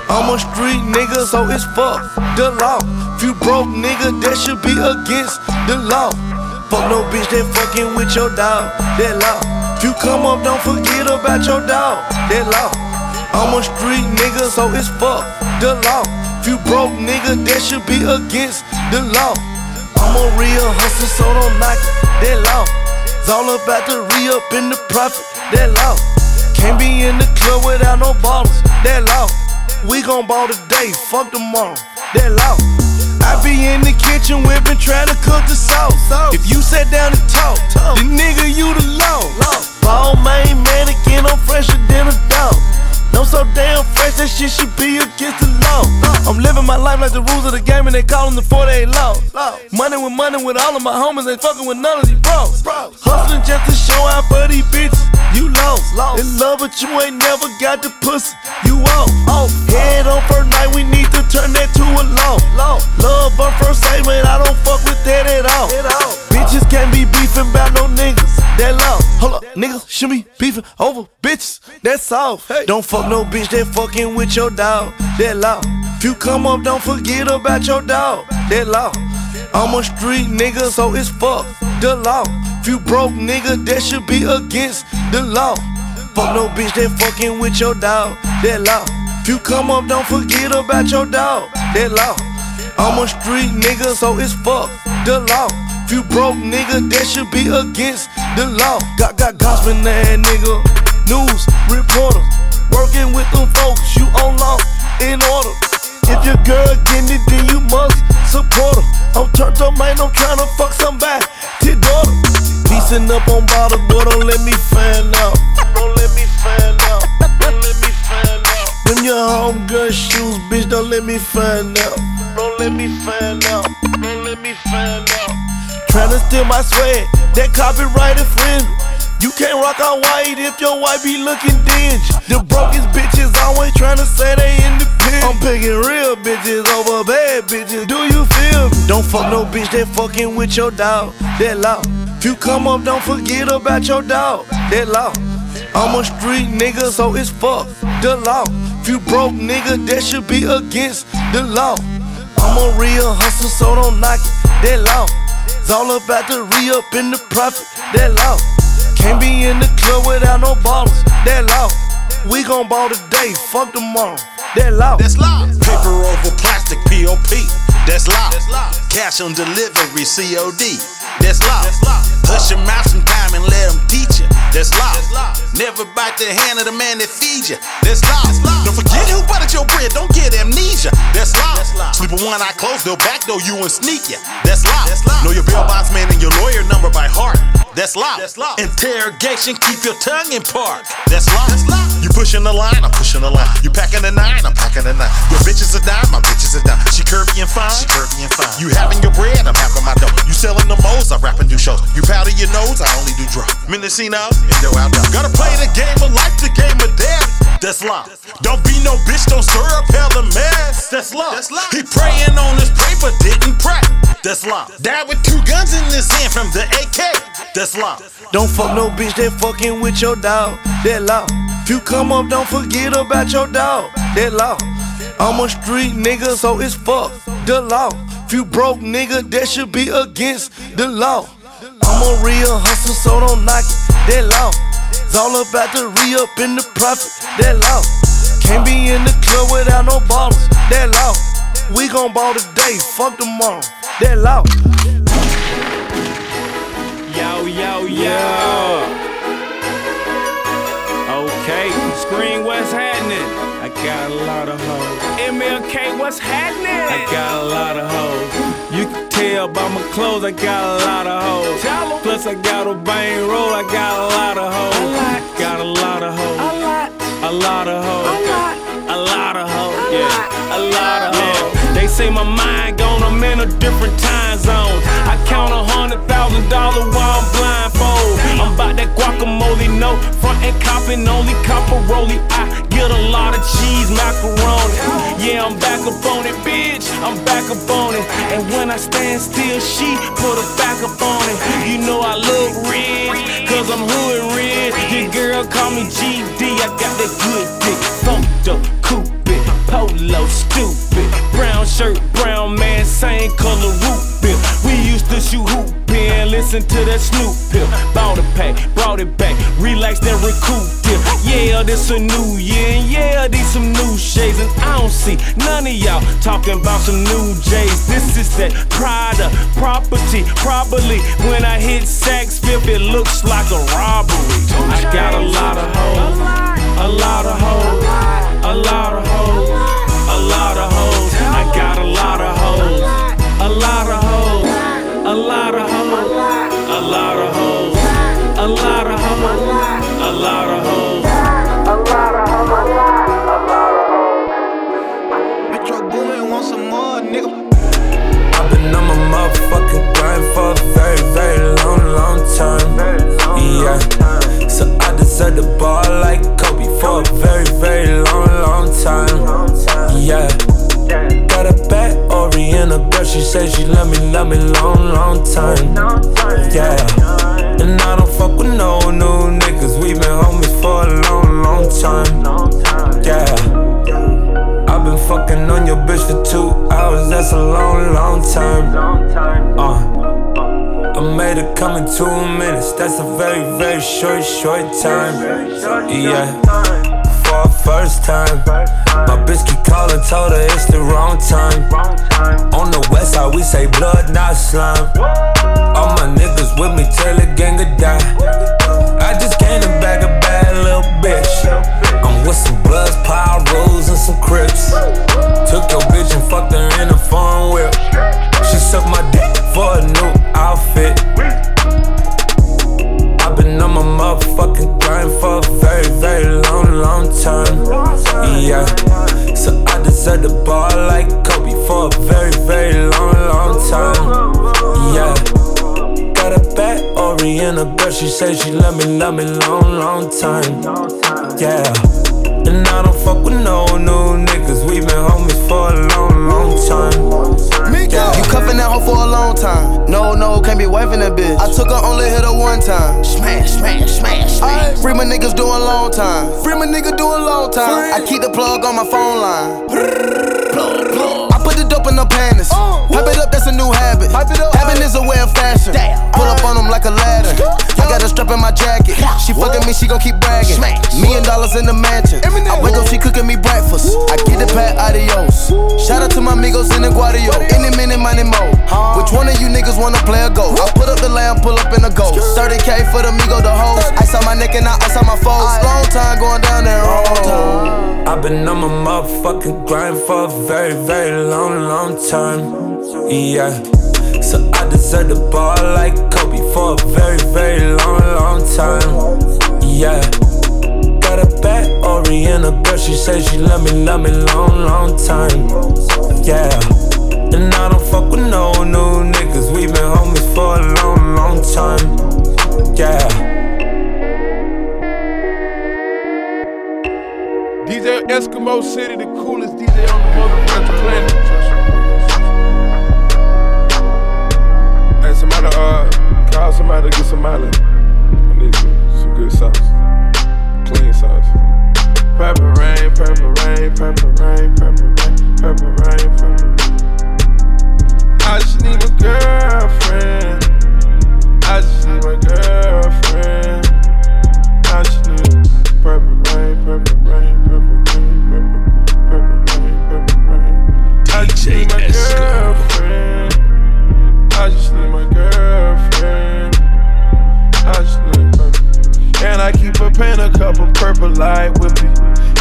I'm a street nigga, so it's fuck the law. If you broke nigga, that should be against the law. Fuck no bitch that fucking with your dog. That law. If you come up, don't forget about your dog. That law. I'm a street nigga, so it's fuck the law. If you broke nigga, that should be against the law. I'm a real hustler, so don't knock it. That law. It's all about the re up in the profit. That law. Can't be in the club without no ballers. That law. We gon' ball today, fuck tomorrow. That law. I be in the kitchen whipping, trying to cook the sauce. If you sat down and talk, then nigga, you the law. Balmain mannequin, I'm fresher than a dog. I'm so damn fresh, that shit should be against the law. I'm living my life like the rules of the game, and they call them the 48 laws. Money with money with all of my homies, ain't fucking with none of these bros. Hustling just to show out for these bitches. You lost, in love, but you ain't never got the pussy. You off. Head on first night, we need turn that to a law. Law. Love on first sight, man, I don't fuck with that at all. Bitches can't be beefing about no niggas. That law. Hold up, niggas should be beefing over bitches. That's all. Don't fuck no bitch that fucking with your dog. That law. If you come up, don't forget about your dog. That law. I'm a street nigga, so it's fuck the law. If you broke nigga, that should be against the law. Fuck no bitch that fucking with your dog. That law. If you come up, don't forget about your dog. That law. I'm a street nigga, so it's fuck the law. If you broke nigga, that should be against the law. Got got gospel ass nigga, news reporters, working with them folks. You on law in order. If your girl getting it, then you must support her. I'm turned up, man. I'm trying to fuck somebody. To daughter, piecing up on bottles, boy. Don't let me find out. Don't let me find out. Them your homegirl shoes, bitch. Don't let me find out. Don't let me find out. Don't let me find out. Tryna steal my sweat, that copyright infringement. You can't rock on white if your wife be looking dingy. The brokest bitches always tryna say they independent. I'm picking real bitches over bad bitches. Do you feel me? Don't fuck no bitch that fucking with your dog. That law. If you come up, don't forget about your dog. That law. I'm a street nigga, so it's fuck the law. If you broke nigga, that should be against the law. I'm a real hustler, so don't knock it. That law. It's all about the re up in the profit. That law. Can't be in the club without no ballers. That law. We gon' ball today, fuck tomorrow. That law. That's law. Paper over plastic, POP. That's law. Cash on delivery, COD. That's law. Hush your mouth sometime and let them teach you. That's law. Never bite the hand of the man that feeds you. That's law. Don't forget who buttered your bread. Don't get amnesia. That's law. Sleep with one eye closed, they'll backdoor you and sneak you. That's law. Know your bail bonds man and your lawyer number by heart. That's law. Interrogation, keep your tongue in park. That's law. You pushing the line, I'm pushing the line. You packing the nine, I'm packing the nine. Your bitch is a dime, my bitch is a dime. She curvy and fine, she curvy and fine. You having your bread, I'm having my dough. You selling the moles, I rap and do shows. You powder your nose, I only do drugs. Mendocino, Indo out there. Gotta play the game of life, the game of death. That's law. Don't be no bitch, don't stir up hell a mess. That's law. He praying on his paper, didn't pray. That's law. Died with two guns in his hand from the AK. That's law. Don't fuck no bitch that fucking with your dog. That law. If you come up, don't forget about your dog. That law. I'm a street nigga, so it's fuck the law. If you broke nigga, that should be against the law. I'm a real hustler, so don't knock it. That law. It's all about the re up in the profit. That law. Can't be in the club without no ballers. That law. We gon' ball today, fuck tomorrow. That law. Yo, yo, yo. Okay, screen, what's happening? I got a lot of hoes. MLK, what's happening? I got a lot of hoes. You can tell by my clothes, I got a lot of hoes. Plus, I got a bang roll, I got a lot of hoes. Got a lot of hoes. A lot. A lot of hoes. A lot. A lot of hoes. Yeah. A lot of hoes. They say my mind gone, I'm in a different time zone. I count a hundred thousand dollars while I'm blindfold. I'm about that guacamole, no front and copping, only copperoli. I get a lot of cheese, macaroni. Yeah, I'm back up on it, bitch. I'm back up on it. And when I stand still, she put her back up on it. You know I look rich, cause I'm hood rich. Your girl call me GD, I got that good dick. Funked up, Cupid, polo, stupid. Brown shirt, brown man, same color root. We used to shoot hoop and listen to that Snoop pill. Bought a pack, brought it back, relaxed and recouped it. Yeah, this a new year, and yeah, these some new shades. And I don't see none of y'all talking about some new J's. This is that Prada property. Probably when I hit Saks Fifth, it looks like a robbery. I got a lot of hoes, a lot of hoes, a lot of hoes, a lot of hoes. I got a lot of hoes, a lot of hoes, a lot of hoes, a lot of hoes, a lot of hoes, a lot of hoes. Metro Boomin want some more, nigga. I've been on my motherfucking grind for a very, very long, long time. Yeah. So I deserve the ball said she love me, love me long, long time. Yeah. And I don't fuck with no new niggas, we been homies for a long, long time. Yeah. I've been fucking on your bitch for two hours, that's a long, long time. Uh, I made it come in two minutes, that's a very, very short, short time. Yeah, for a first time. My bitch keep calling, told her it's the wrong time. On the west side, we say blood, not slime. All my niggas with me till the gang will die. I just gained a bag of bad little bitch. I'm with some bloods, pyros, and some crips. Took your bitch and fucked her in a foreign whip. She sucked my dick for a new outfit. My motherfucking grind for a very, very long, long time. Yeah, so I deserve the ball like Kobe for a very, very long, long time. Yeah. Got a bad Ori and a girl, she say she love me, love me long, long time. Yeah. And I that bitch. I took her only hit her one time. Smash, smash, smash, smash. Free my niggas doing long time. Free my nigga doing long time. I keep the plug on my phone line. I put the dope in the panties. Pipe it up, that's a new habit. Habit is a way of fashion. Pull up on them like a ladder. I got a strap in my jacket. She fucking me, she gon' keep bragging. Million dollars in the mansion. I wake up, she cooking me breakfast. I get the pat adios. Shout out to my amigos in the Guadio. Any minute, money mo. Which one of you niggas wanna play a ghost? I put up the lamb, pull up in the ghost. 30k for the Migo, the host. Ice on my neck and I ice on my foes. Long time going down there, wrong time. I've been on my motherfucking grind for a very, very long, long time. Yeah. So I deserve the ball like Kobe for a very, very long, long time. Yeah. Got a bad Ori and a girl, she say she love me, love me long, long time. Yeah. And I don't fuck with no new niggas, we been homies for a long, long time. Yeah. DJ Eskimo City, the coolest DJ on the motherfucking planet. tryna uh, call somebody to get some mileage. I need some, some good sauce. Clean sauce. Purple rain, purple rain, purple rain, purple rain, purple rain, purple rain. I just need a girlfriend. I just need my girlfriend. I just need purple rain, purple rain, purple rain, purple, purple rain, purple rain. I just need my girlfriend. I just need my girlfriend. I just need her. And I keep a pen, a cup of purple light with me.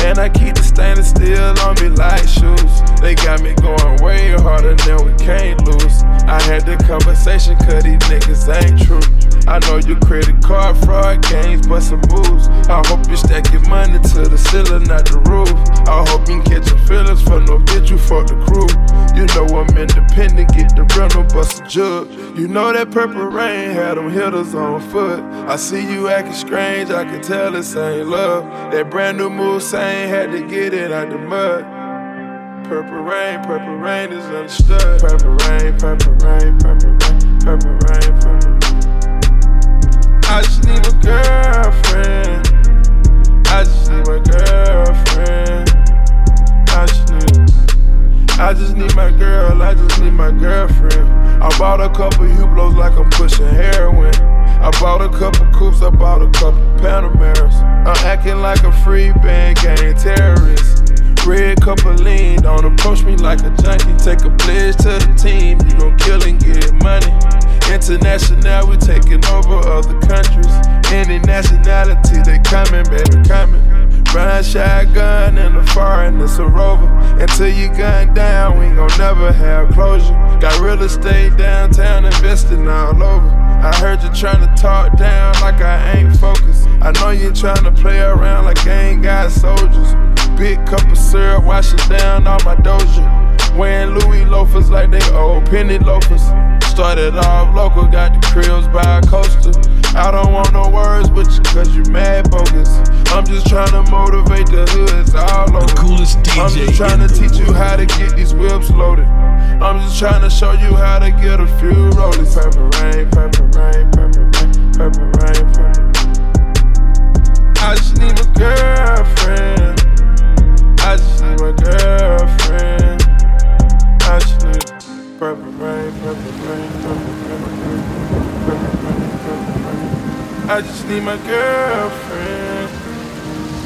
And I keep the stainless steel on me like shoes. They got me going way harder than we can't lose. I had the conversation, cause these niggas ain't true. I know your credit card fraud games, but some moves. I hope you stack your money to the ceiling, not the roof. I hope you catch your feelings for no bitch, you fuck the crew. You know I'm independent, get the rental, bust a jug. You know that purple rain had them hitters on foot. I see you acting strange, I can tell this ain't love. That brand new move saying had to get it out the mud. Purple rain, purple rain is understood. Purple rain, purple rain, purple rain, purple rain, purple rain. I just need a girlfriend. I just need my girlfriend. I just need. I just need my girl. I just need my girlfriend. I bought a couple Hublots like I'm pushing heroin. I bought a couple coupes. I bought a couple Panameras. I'm acting like a free band gang terrorist. Red cup of lean, don't approach me like a junkie. Take a pledge to the team, you gon' kill and get money. International, we taking over other countries. Any nationality, they coming, baby, coming. Run shotgun in the foreign, it's a rover. Until you gun down, we gon' never have closure. Got real estate downtown, investing all over. I heard you tryna talk down like I ain't focused. I know you tryna play around like I ain't got soldiers. Big cup of syrup, wash it down all my doja. Wearing Louis loafers like they old penny loafers. Started off local, got the cribs by a coaster. I don't want no words with you, cause you mad bogus. I'm just trying to motivate the hoods all over. The coolest DJ I'm just trying to teach you how to get these whips loaded. I'm just trying to show you how to get a few rollies. Purple rain, purple rain, purple rain, purple rain, purple rain. I just need a girlfriend. I just need my girlfriend. I just need purple rain, purple rain, purple rain, purple rain, purple rain. I just need my girlfriend.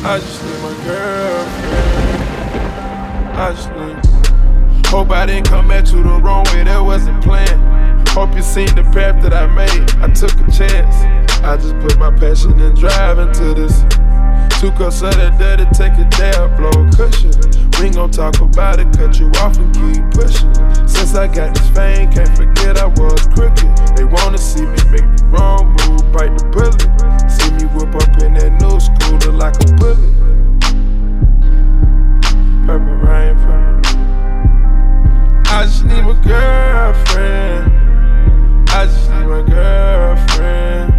I just need my girlfriend. I just need. Hope I didn't come at you the wrong way, that wasn't planned. Hope you seen the path that I made. I took a chance. I just put my passion and drive into this. Two cups of that dirty, take a dab, blow a cushion. We gon' talk about it, cut you off and keep pushing. Since I got this fame, can't forget I was crooked. They wanna see me make the wrong move, bite the bullet. See me whip up in that new scooter like a bullet. Purple rain, purple rain. I just need my girlfriend. I just need my girlfriend.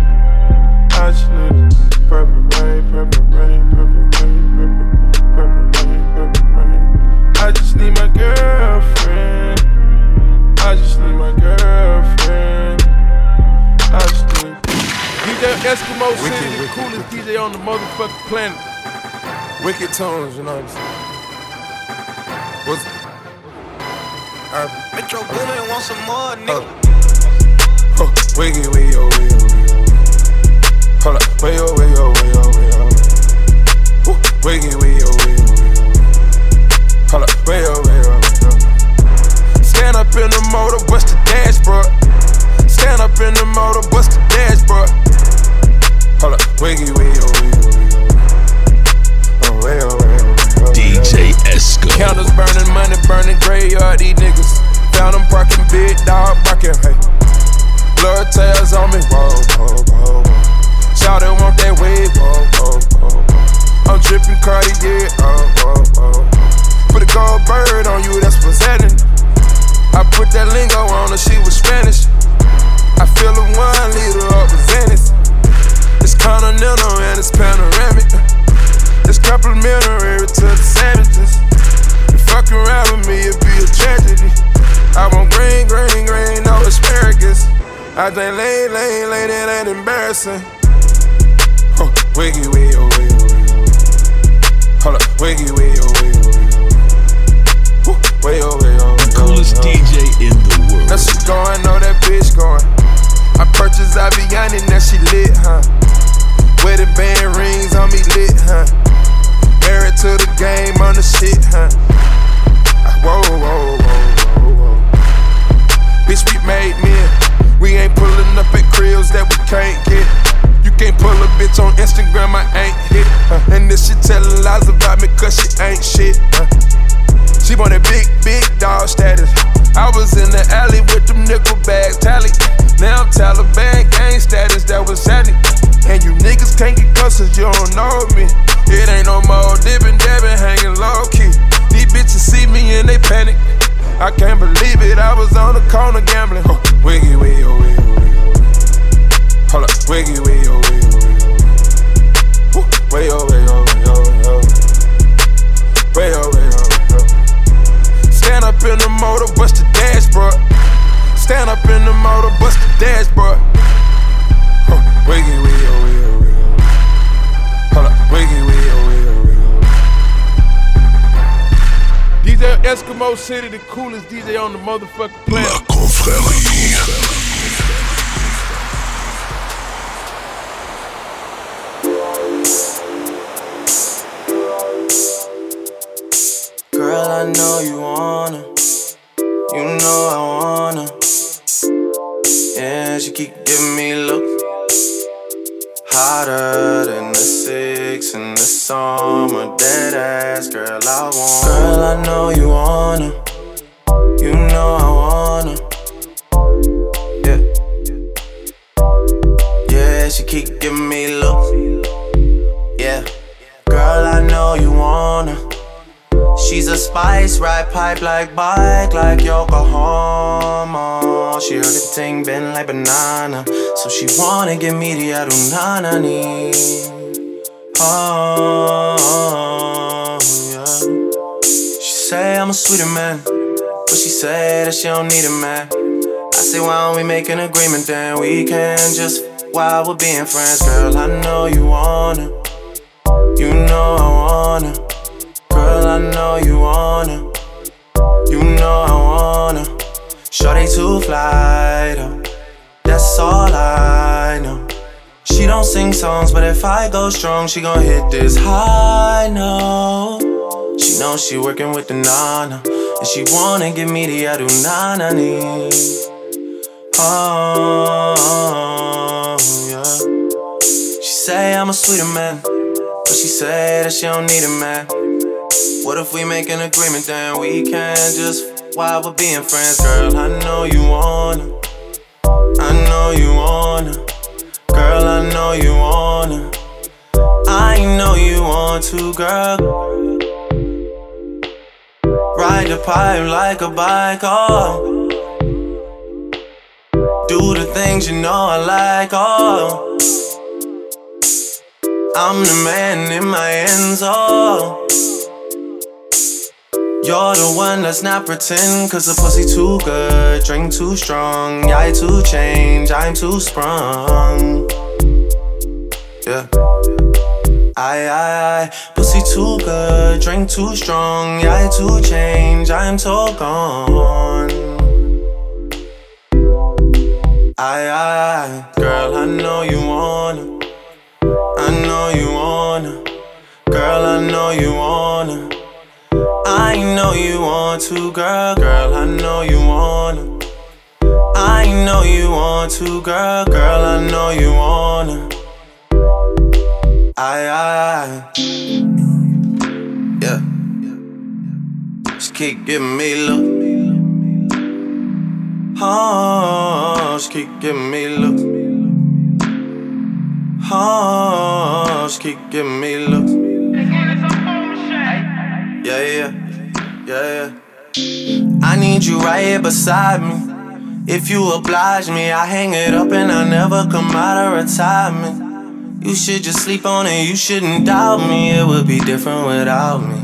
I just need purple rain, purple rain, purple rain, purple, purple rain, purple rain. I just need my girlfriend. I just need my girlfriend. I just need DJ Eskimo City, the coolest DJ on the motherfucking planet. Wicked tones, you know what I'm saying? What's uh, Metro Boomin want some more, nigga. Huh, wiggy, wiggy, oh, wiggy, oh, wiggy, oh. Hold up, way, oh, way, oh, way, oh, way, oh. Wiggy, wiggy, oh, wiggy, wiggy. Hold up, oh, way, oh. Stand up in the motor, bust the dashboard. Stand up in the motor, bust the dashboard. Hold up, wiggy, wiggy, oh, wiggy, oh, wiggy. DJ Esco. Counters burning, money burning, graveyard, these niggas. Found them parking, big dog barking, hey. Blood tails on me, whoa, whoa, whoa, whoa. Shout it, want that wave, whoa, whoa, whoa, whoa. I'm dripping Cartier, oh, whoa, whoa. Put a gold bird on you, that's happening. I put that lingo on her, she was Spanish. I fill a one liter up with Venice. It's continental and it's panoramic. It's complimentary to the sandwiches. You fuck around with me, it'd be a tragedy. I want green, green, green, no asparagus. I think lane, lane, lane, it ain't embarrassing. Huh, wiggy, wiggy, oh, wiggy, wiggy. Hold up, wiggy, wiggy, wiggy, wiggy, way, oh, The coolest DJ in the world. Now she going, know that bitch going. I purchased Aviani, now she lit, huh? Wedding band rings on me lit, huh? Married to the game on the shit, huh? Whoa, whoa, whoa, whoa, whoa. Bitch, we made men. We ain't pulling up at cribs that we can't get. You can't pull a bitch on Instagram, I ain't hit. Uh, and this shit telling lies about me, cause she ain't shit. Uh, she want a big, big dog status. I was in the alley with them nickel bags tally. Now I'm Taliban gang status, that was sadly. And you niggas can't get close you don't know me. It ain't no more dipping, dabbing, hanging low key. These bitches see me and they panic. I can't believe it, I was on the corner gambling. Wiggy, oh, wiggy, wiggy. Hold up, wiggy, wiggy, oh, wiggy, wiggy. Way, oh, way, oh, way, oh, way, oh. Way, oh, way, oh, way, oh. Stand up in the motor, bust the dashboard. Stand up in the motor, bust the dashboard. Huh, wiggy, wiggy, oh, wiggy, oh, wiggy, oh. Hold up, wiggy, wiggy, oh, wiggy, oh, wiggy, oh. DJ Eskimo City, the coolest DJ on the motherfucking planet. La confrérie. Girl, I know you wanna. You know I wanna. Yeah, she keep giving me looks. Hotter than the six in the summer. Dead ass, girl, I want. Girl, I know you wanna. You know I spice, ride pipe like bike, like Yokohama. She heard the thing bend like banana, so she wanna give me the adunana ni. Oh, yeah. She say I'm a sweeter man, but she say that she don't need a man. I say why don't we make an agreement then we can just while we're being friends, girl. I know you wanna, you know I wanna. I know you wanna. You know I wanna. Shorty to fly though. That's all I know. She don't sing songs, but if I go strong, she gon' hit this high note. She knows she working with the nana, and she wanna give me the adu nana. Oh yeah. She say I'm a sweeter man, but she say that she don't need a man. What if we make an agreement then we can just while we're being friends, girl? I know you wanna. I know you wanna. Girl, I know you wanna. I know you want to, girl. Ride the pipe like a bike, oh. Do the things you know I like, oh. I'm the man in my ends, oh. You're the one that's not pretend, cause the pussy too good, drink too strong. I too change, I'm too sprung. Yeah. I, I, I, pussy too good, drink too strong. I too change, I'm too gone. I, I, I, girl, I know you wanna. I know you wanna. Girl, I know you wanna. I know you want to, girl, girl, I know you wanna. I know you want to, girl, girl, I know you wanna. I, I, yeah. Just keep giving me love. Oh, just keep giving me love. Oh, just keep giving me love. Yeah, yeah, yeah, yeah. Need you right here beside me. If you oblige me, I hang it up and I never come out of retirement. You should just sleep on it, you shouldn't doubt me. It would be different without me.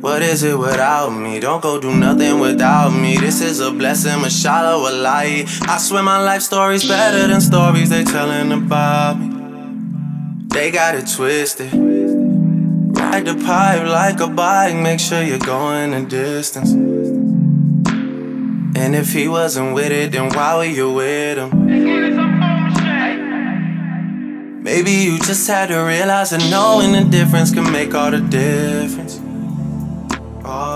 What is it without me? Don't go do nothing without me. This is a blessing, mashallah, wallahi. I swear my life story's better than stories they telling about me. They got it twisted. Ride the pipe like a bike, make sure you're going the distance. And if he wasn't with it, then why were you with him? Maybe you just had to realize that knowing the difference can make all the difference. Oh.